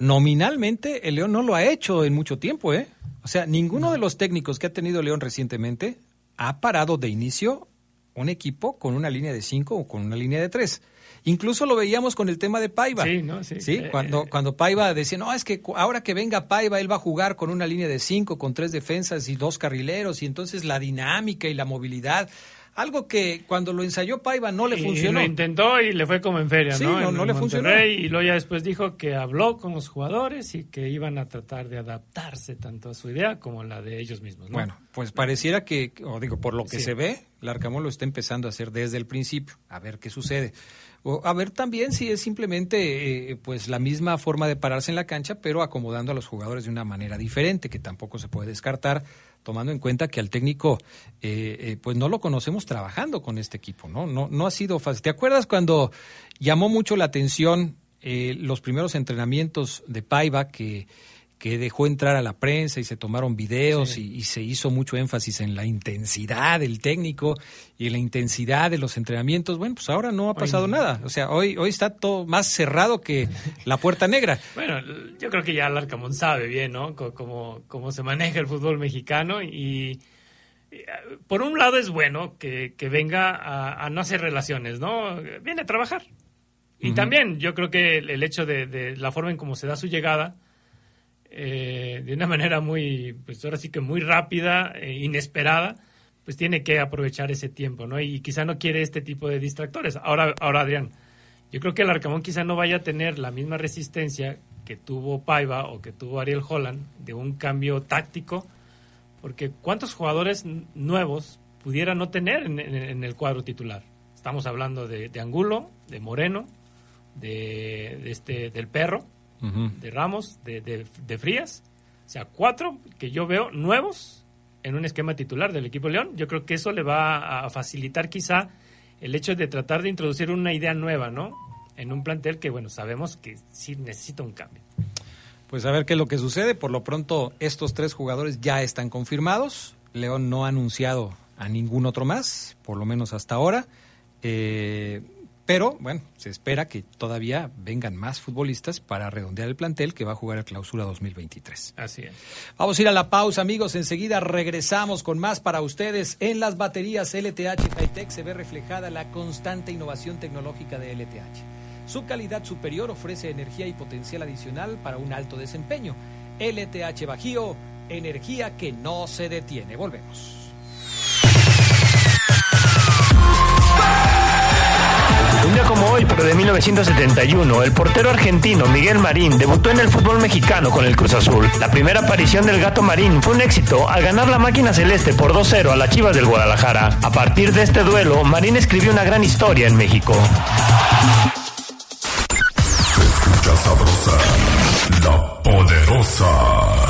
nominalmente el León no lo ha hecho en mucho tiempo, ¿eh? O sea, ninguno de los técnicos que ha tenido León recientemente ha parado de inicio un equipo con una línea de 5 o con una línea de 3. Incluso lo veíamos con el tema de Paiva. Sí, ¿no? Sí. Eh, cuando, cuando Paiva decía, no, es que ahora que venga Paiva, él va a jugar con una línea de 5, con tres defensas y dos carrileros, y entonces la dinámica y la movilidad. Algo que cuando lo ensayó Paiva no le Y- funcionó. Y lo intentó y le fue como en feria, Sí, ¿no? no- En no le funcionó. Y luego ya después dijo que habló con los jugadores y que iban a tratar de adaptarse tanto a su idea como a la de ellos mismos, ¿no? Bueno, pues pareciera que, o digo, por lo que Sí. se ve, Larcamón lo está empezando a hacer desde el principio, a ver qué sucede. O a ver también si es simplemente eh, pues la misma forma de pararse en la cancha, pero acomodando a los jugadores de una manera diferente, que tampoco se puede descartar, tomando en cuenta que al técnico eh, eh, pues no lo conocemos trabajando con este equipo, ¿no? No, no ha sido fácil. ¿Te acuerdas cuando llamó mucho la atención eh, los primeros entrenamientos de Paiva que que dejó entrar a la prensa y se tomaron videos y, y se hizo mucho énfasis en la intensidad del técnico y en la intensidad de los entrenamientos. Bueno, pues ahora no ha pasado no. nada. O sea, hoy, hoy está todo más cerrado que la puerta negra. Bueno, yo creo que ya Larcamón sabe bien, ¿no? Cómo, cómo se maneja el fútbol mexicano y, eh, por un lado es bueno que, que venga a, a no hacer relaciones, ¿no? Viene a trabajar. Y también yo creo que el, el hecho de, de la forma en cómo se da su llegada, eh, de una manera muy, pues ahora sí que muy rápida, e inesperada, pues tiene que aprovechar ese tiempo, ¿no? Y quizá no quiere este tipo de distractores. Ahora, ahora Adrián, yo creo que el Arcamón quizá no vaya a tener la misma resistencia que tuvo Paiva o que tuvo Ariel Holland de un cambio táctico, porque ¿cuántos jugadores nuevos pudiera no tener en, el cuadro titular? Estamos hablando de, Angulo, de Moreno, de este, del Perro, de Ramos, de, de, de Frías. O sea, cuatro que yo veo nuevos en un esquema titular del equipo León. Yo creo que eso le va a facilitar quizá el hecho de tratar de introducir una idea nueva, ¿no? En un plantel que, bueno, sabemos que sí necesita un cambio. Pues a ver qué es lo que sucede. Por lo pronto, estos tres jugadores ya están confirmados. León no ha anunciado a ningún otro más, por lo menos hasta ahora. Eh, pero bueno, se espera que todavía vengan más futbolistas para redondear el plantel que va a jugar el clausura 2023. Así es. Vamos a ir a la pausa, amigos. Enseguida regresamos con más para ustedes. En las baterías LTH Hightech se ve reflejada la constante innovación tecnológica de LTH. Su calidad superior ofrece energía y potencial adicional para un alto desempeño. LTH Bajío, energía que no se detiene. Volvemos. Como hoy, pero de 1971, el portero argentino Miguel Marín debutó en el fútbol mexicano con el Cruz Azul. La primera aparición del gato Marín fue un éxito al ganar la máquina celeste por 2-0 a las Chivas del Guadalajara. A partir de este duelo, Marín escribió una gran historia en México. escucha sabrosa, la poderosa.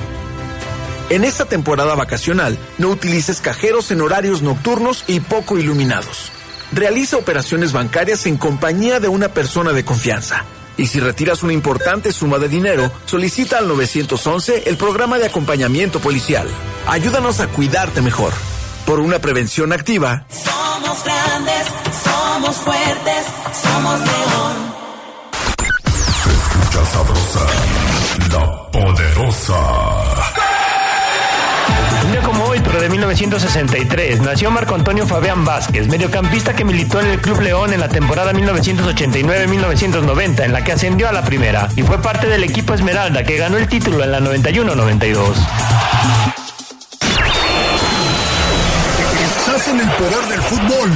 En esta temporada vacacional, no utilices cajeros en horarios nocturnos y poco iluminados. Realiza operaciones bancarias en compañía de una persona de confianza. Y si retiras una importante suma de dinero, solicita al 911 el programa de acompañamiento policial. Ayúdanos a cuidarte mejor. Por una prevención activa. Somos grandes, somos fuertes, somos león. Escucha sabrosa, la poderosa. Un día como hoy, pero de 1963, nació Marco Antonio Fabián Vázquez, mediocampista que militó en el Club León en la temporada 1989-1990, en la que ascendió a la primera, y fue parte del equipo Esmeralda, que ganó el título en la 91-92. Estás en el poder del fútbol.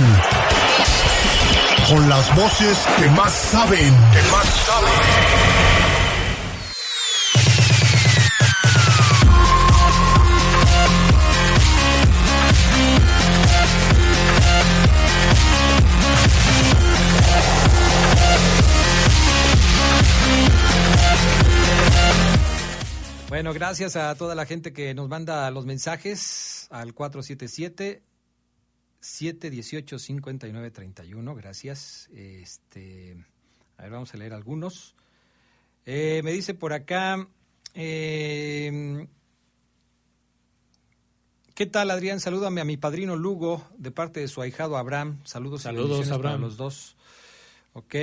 Con las voces que más saben. Que más saben. Bueno, gracias a toda la gente que nos manda los mensajes al 477 718 5931. Gracias. Este, a ver, vamos a leer algunos. Eh, me dice por acá. eh, ¿Qué tal, Adrián? Salúdame a mi padrino Lugo de parte de su ahijado Abraham. Saludos, y Saludos, bendiciones para Abraham. los dos. Ok.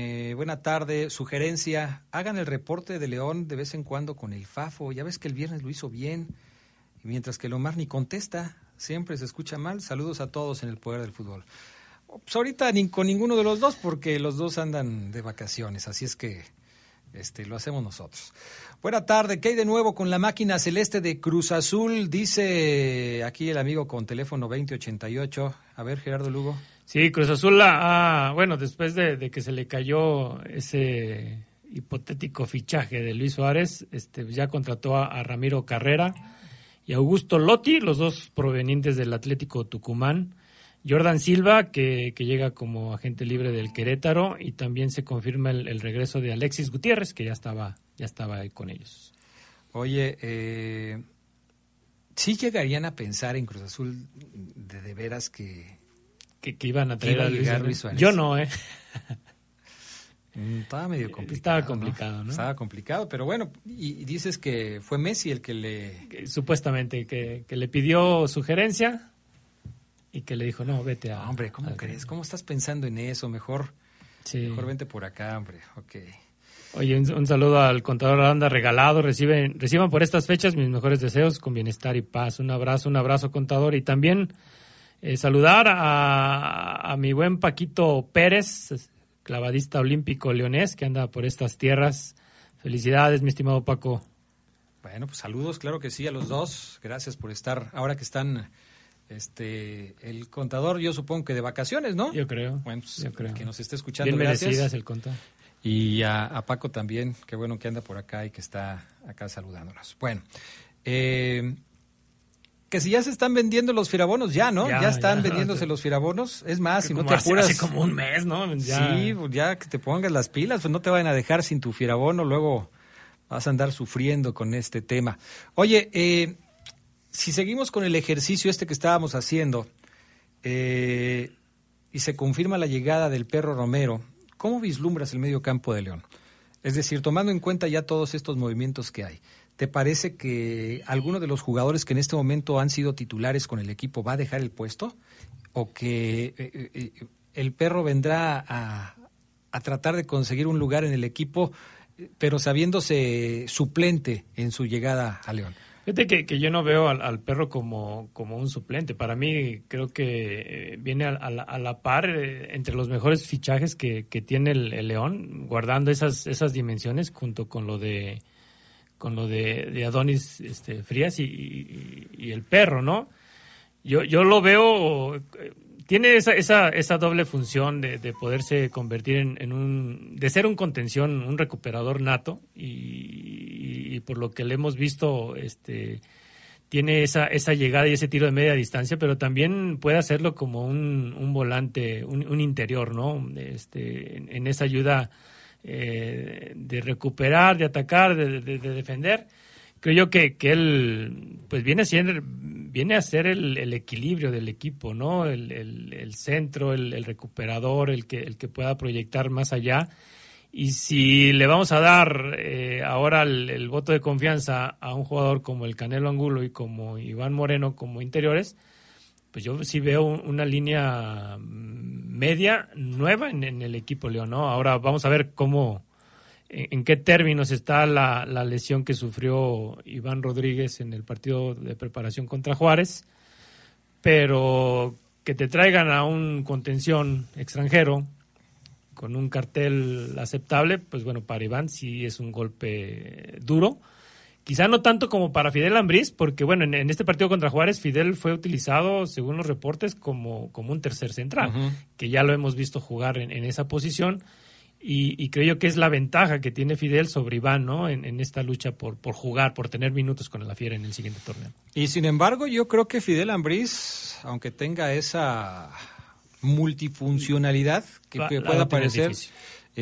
Eh, buena tarde. Sugerencia: hagan el reporte de León de vez en cuando con el FAFO. Ya ves que el viernes lo hizo bien. Mientras que el Omar ni contesta, siempre se escucha mal. Saludos a todos en el poder del fútbol. Pues ahorita ni con ninguno de los dos, porque los dos andan de vacaciones. Así es que este, lo hacemos nosotros. Buena tarde, ¿qué hay de nuevo con la máquina celeste de Cruz Azul? Dice aquí el amigo con teléfono 2088. A ver, Gerardo Lugo. Sí, Cruz Azul, ah, bueno, después de, que se le cayó ese hipotético fichaje de Luis Suárez, este, ya contrató a, a Ramiro Carrera y Augusto Lotti, los dos provenientes del Atlético Tucumán. Jordan Silva, que, que llega como agente libre del Querétaro, y también se confirma el, el regreso de Alexis Gutiérrez, que ya estaba, ya estaba ahí con ellos. Oye, eh, ¿sí llegarían a pensar en Cruz Azul de, de veras que, que, que iban a traer a a Luis Suárez? Yo no, ¿eh? Mm, Estaba medio complicado. Estaba complicado, ¿no? Estaba complicado, pero bueno, y, y dices que fue Messi el que le... Que supuestamente, que, que le pidió sugerencia y que le dijo, no, vete a... Hombre, ¿cómo a- crees? ¿Cómo estás pensando en eso? Mejor, Sí. mejor vente por acá, hombre. Ok. Oye, un, un saludo al contador Aranda regalado. Reciben, reciban por estas fechas mis mejores deseos con bienestar y paz. Un abrazo, un abrazo, contador. Y también eh, saludar a, a mi buen Paquito Pérez, clavadista olímpico leonés, que anda por estas tierras. Felicidades, mi estimado Paco. Bueno, pues saludos, claro que sí, a los dos. Gracias por estar. Ahora que están, este, el contador, yo supongo que de vacaciones, ¿no? Yo creo. Bueno, pues, yo creo. que nos esté escuchando. Bien gracias. merecidas el contador. Y a, a Paco también, qué bueno que anda por acá y que está acá saludándonos. Bueno, eh, que si ya se están vendiendo los firabonos, ya, ¿no? Ya, están vendiéndose los firabonos. Es más, si no te apuras. Hace como un mes, ¿no? Sí, pues ya que te pongas las pilas, pues no te vayan a dejar sin tu firabono, luego vas a andar sufriendo con este tema. Oye, eh, si seguimos con el ejercicio este que estábamos haciendo eh, y se confirma la llegada del perro Romero, ¿cómo vislumbras el medio campo de León? Es decir, tomando en cuenta ya todos estos movimientos que hay. ¿Te parece que alguno de los jugadores que en este momento han sido titulares con el equipo va a dejar el puesto? ¿O que eh, eh, eh, el perro vendrá a, tratar de conseguir un lugar en el equipo, pero sabiéndose suplente en su llegada a León? Fíjate que, yo no veo al, perro como, como, un suplente. Para mí creo que viene a, la, par entre los mejores fichajes que, tiene el, León, guardando esas, esas dimensiones junto con lo de con lo de, Adonis este, Frías y, el perro, ¿no? Yo, yo lo veo, tiene esa, esa, esa doble función de, poderse convertir en, un, de ser un contención, un recuperador nato y, por lo que le hemos visto, este, tiene esa, esa llegada y ese tiro de media distancia, pero también puede hacerlo como un, un volante, un, interior, ¿no? Este, en esa ayuda eh, de recuperar, de atacar, de, defender. Creo yo que, que, él pues viene a ser, viene a ser el, equilibrio del equipo, ¿no? El, centro, el, recuperador, el que, el que pueda proyectar más allá. Y si le vamos a dar eh, ahora el, voto de confianza a un jugador como el Canelo Angulo y como Iván Moreno como interiores, pues yo sí veo una línea media nueva en, el equipo León, ¿no? Ahora vamos a ver cómo, en, qué términos está la, lesión que sufrió Iván Rodríguez en el partido de preparación contra Juárez, pero que te traigan a un contención extranjero con un cartel aceptable, pues bueno, para Iván sí es un golpe duro Quizá no tanto como para Fidel Ambriz, porque bueno, en, este partido contra Juárez, Fidel fue utilizado, según los reportes, como, como un tercer central, que ya lo hemos visto jugar en, esa posición. Y, creo yo que es la ventaja que tiene Fidel sobre Iván, ¿no? En, esta lucha por, por jugar, por tener minutos con la Fiera en el siguiente torneo. Y sin embargo, yo creo que Fidel Ambriz, aunque tenga esa multifuncionalidad que, pueda parecer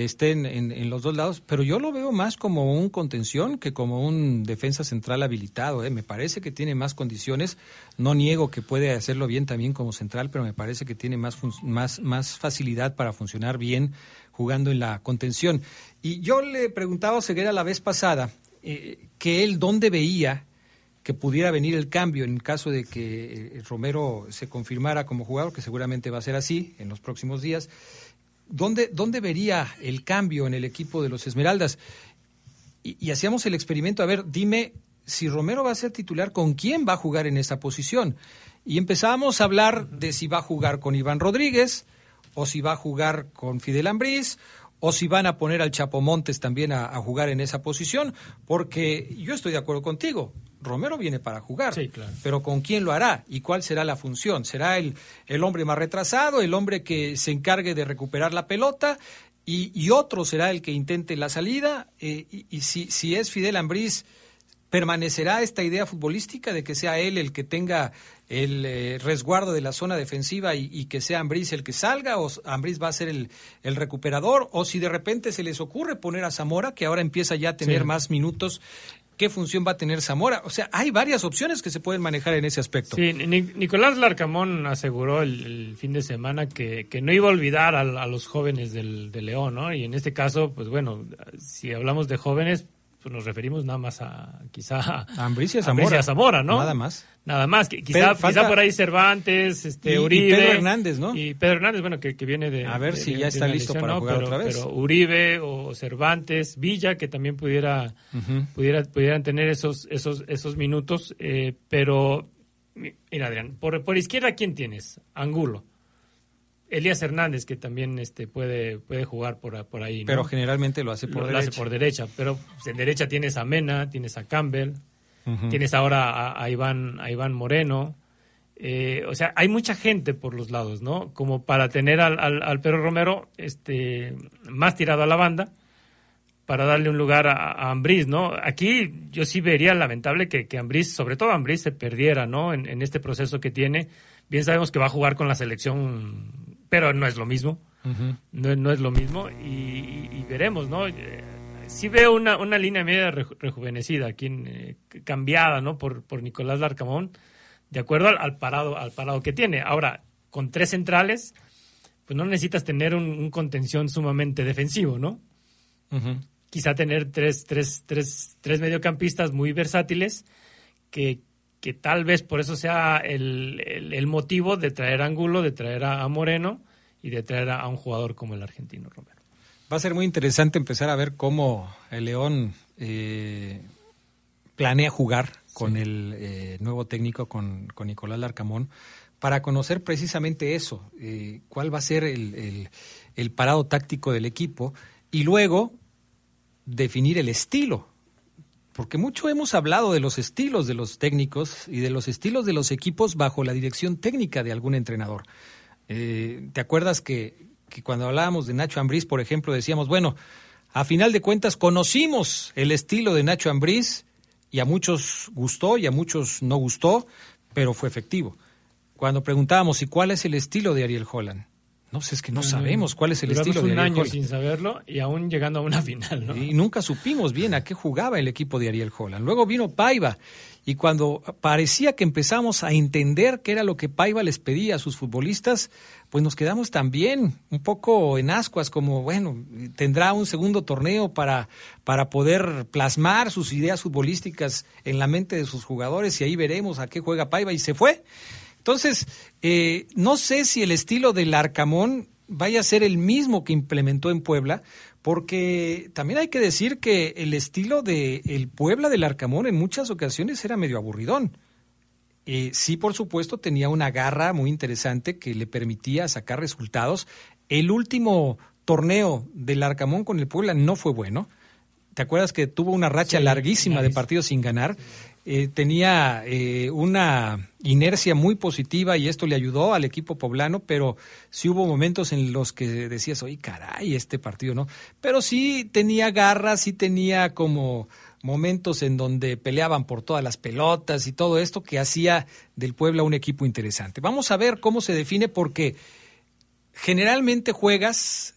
estén en, los dos lados, pero yo lo veo más como un contención que como un defensa central habilitado. ¿eh? Me parece que tiene más condiciones. No niego que puede hacerlo bien también como central, pero me parece que tiene más, más, más facilidad para funcionar bien jugando en la contención. Y yo le preguntaba a Ceguera la vez pasada eh, que él dónde veía que pudiera venir el cambio en caso de que eh, Romero se confirmara como jugador, que seguramente va a ser así en los próximos días. ¿Dónde, ¿dónde vería el cambio en el equipo de los Esmeraldas? Y, hacíamos el experimento, a ver, dime si Romero va a ser titular, ¿con quién va a jugar en esa posición? Y empezábamos a hablar de si va a jugar con Iván Rodríguez, o si va a jugar con Fidel Ambriz, o si van a poner al Chapo Montes también a, jugar en esa posición, porque yo estoy de acuerdo contigo. Romero viene para jugar, pero ¿con quién lo hará y cuál será la función? ¿Será el, el hombre más retrasado, el hombre que se encargue de recuperar la pelota y, otro será el que intente la salida? Eh, y, si, si es Fidel Ambriz, ¿permanecerá esta idea futbolística de que sea él el que tenga el eh, resguardo de la zona defensiva y, que sea Ambriz el que salga o Ambriz va a ser el, el, recuperador o si de repente se les ocurre poner a Zamora que ahora empieza ya a tener más minutos qué función va a tener Zamora. O sea, hay varias opciones que se pueden manejar en ese aspecto. Sí, Nicolás Larcamón aseguró el, fin de semana que, no iba a olvidar a, los jóvenes del, de León, ¿no? Y en este caso, pues bueno, si hablamos de jóvenes, pues nos referimos nada más a quizá a Ambricia Zamora, Zamora, ¿no? Nada más. Nada más, quizá, quizá por ahí Cervantes, este, Uribe. Y Pedro Hernández, ¿no? Y Pedro Hernández, bueno, que, viene de. A ver si ya está listo para jugar pero, otra vez. Pero Uribe o Cervantes, Villa, que también pudiera, pudiera pudieran tener esos, esos, esos minutos. Eh, pero, mira, Adrián, por, por izquierda, ¿quién tienes? Angulo. Elías Hernández, que también este, puede, puede jugar por, por ahí. Pero generalmente lo hace por lo, derecha. Lo hace por derecha, pero pues, en derecha tienes a Mena, tienes a Campbell, tienes ahora a, Iván, a Iván Moreno. Eh, o sea, hay mucha gente por los lados, ¿no? Como para tener al, al, Pedro Romero este, más tirado a la banda, para darle un lugar a, a Ambriz, ¿no? Aquí yo sí vería lamentable que, que Ambriz, sobre todo Ambriz, se perdiera, ¿no? En, en, este proceso que tiene. Bien sabemos que va a jugar con la selección, pero no es lo mismo. Uh -huh. no, no, es lo mismo y, y veremos, ¿no? Eh, sí veo una, una línea media rejuvenecida, aquí eh, cambiada, ¿no? Por, por Nicolás Larcamón, de acuerdo al, al, parado, al parado que tiene. Ahora, con tres centrales, pues no necesitas tener un, un contención sumamente defensivo, ¿no? Uh -huh quizá tener tres, tres, tres, tres mediocampistas muy versátiles que, que, tal vez por eso sea el, el, el, motivo de traer a Angulo, de traer a, Moreno y de traer a, un jugador como el argentino Romero. Va a ser muy interesante empezar a ver cómo el León eh, planea jugar con sí. el eh, nuevo técnico, con, con, Nicolás Larcamón, para conocer precisamente eso, eh, cuál va a ser el, el parado táctico del equipo y luego definir el estilo, porque mucho hemos hablado de los estilos de los técnicos y de los estilos de los equipos bajo la dirección técnica de algún entrenador. Eh, ¿Te acuerdas que, que, cuando hablábamos de Nacho Ambriz, por ejemplo, decíamos, bueno, a final de cuentas conocimos el estilo de Nacho Ambriz y a muchos gustó y a muchos no gustó, pero fue efectivo. Cuando preguntábamos, ¿y cuál es el estilo de Ariel Holland? No, pues es que no sabemos cuál es el Duramos estilo un de Ariel año sin saberlo y aún llegando a una final, ¿no? Y nunca supimos bien a qué jugaba el equipo de Ariel Holland. Luego vino Paiva y cuando parecía que empezamos a entender qué era lo que Paiva les pedía a sus futbolistas, pues nos quedamos también un poco en ascuas, como, bueno, tendrá un segundo torneo para, para poder plasmar sus ideas futbolísticas en la mente de sus jugadores y ahí veremos a qué juega Paiva y se fue. Entonces, eh, no sé si el estilo del Arcamón vaya a ser el mismo que implementó en Puebla, porque también hay que decir que el estilo de el Puebla del Arcamón en muchas ocasiones era medio aburridón. Eh, sí, por supuesto, tenía una garra muy interesante que le permitía sacar resultados. El último torneo del Arcamón con el Puebla no fue bueno. ¿Te acuerdas que tuvo una racha sí, larguísima de partidos sin ganar? Eh, tenía eh, una inercia muy positiva y esto le ayudó al equipo poblano, pero sí hubo momentos en los que decías, oye, caray, este partido no. Pero sí tenía garras, sí tenía como momentos en donde peleaban por todas las pelotas y todo esto que hacía del Puebla un equipo interesante. Vamos a ver cómo se define porque generalmente juegas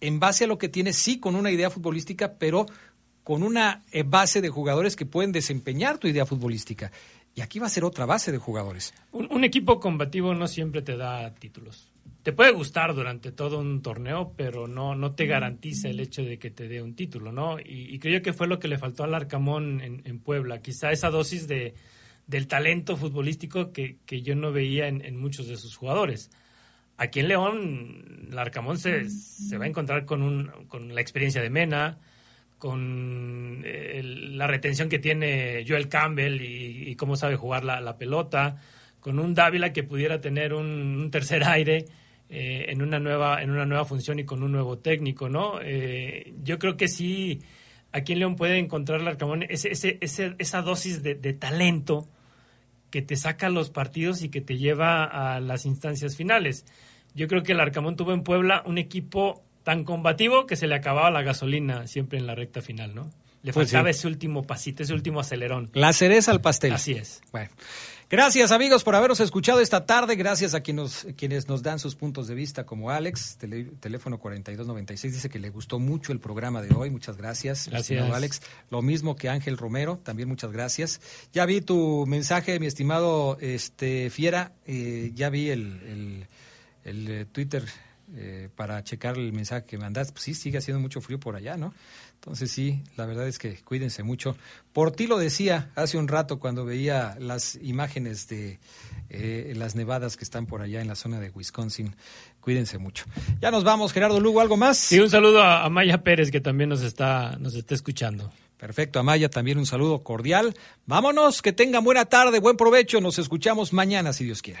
en base a lo que tienes, sí, con una idea futbolística, pero con una eh, base de jugadores que pueden desempeñar tu idea futbolística. Y aquí va a ser otra base de jugadores. Un, equipo combativo no siempre te da títulos. Te puede gustar durante todo un torneo, pero no, no te garantiza el hecho de que te dé un título, ¿no? Y, y creo que fue lo que le faltó al Arcamón en, en Puebla. Quizá esa dosis de, del talento futbolístico que, que yo no veía en, en, muchos de sus jugadores. Aquí en León, el Arcamón se, se va a encontrar con, un, con la experiencia de Mena, con el, la retención que tiene Joel Campbell y, cómo sabe jugar la, pelota, con un Dávila que pudiera tener un, tercer aire eh, en, una nueva, en una nueva función y con un nuevo técnico, ¿no? Eh, yo creo que sí, aquí en León puede encontrar el Arcamón ese, ese, ese, esa dosis de, de talento que te saca los partidos y que te lleva a las instancias finales. Yo creo que el Arcamón tuvo en Puebla un equipo tan combativo que se le acababa la gasolina siempre en la recta final, ¿no? Le Pues faltaba sí. ese último pasito, ese último acelerón. La cereza al pastel. Así es. Bueno. Gracias amigos por habernos escuchado esta tarde, gracias a quienes, quienes nos dan sus puntos de vista como Alex, tele, teléfono 4296, dice que le gustó mucho el programa de hoy, muchas gracias, Gracias. estimado Alex. Lo mismo que Ángel Romero, también muchas gracias. Ya vi tu mensaje, mi estimado este Fiera, eh, ya vi el, el, el eh, Twitter eh, para checar el mensaje que mandaste. Pues sí, sigue haciendo mucho frío por allá, ¿no? Entonces sí, la verdad es que cuídense mucho. Por ti lo decía hace un rato cuando veía las imágenes de eh, las nevadas que están por allá en la zona de Wisconsin. Cuídense mucho. Ya nos vamos, Gerardo Lugo, ¿algo más? Sí, un saludo a, a Maya Pérez que también nos está, nos está escuchando. Perfecto, Amaya, también un saludo cordial. Vámonos, que tengan buena tarde, buen provecho. Nos escuchamos mañana, si Dios quiere.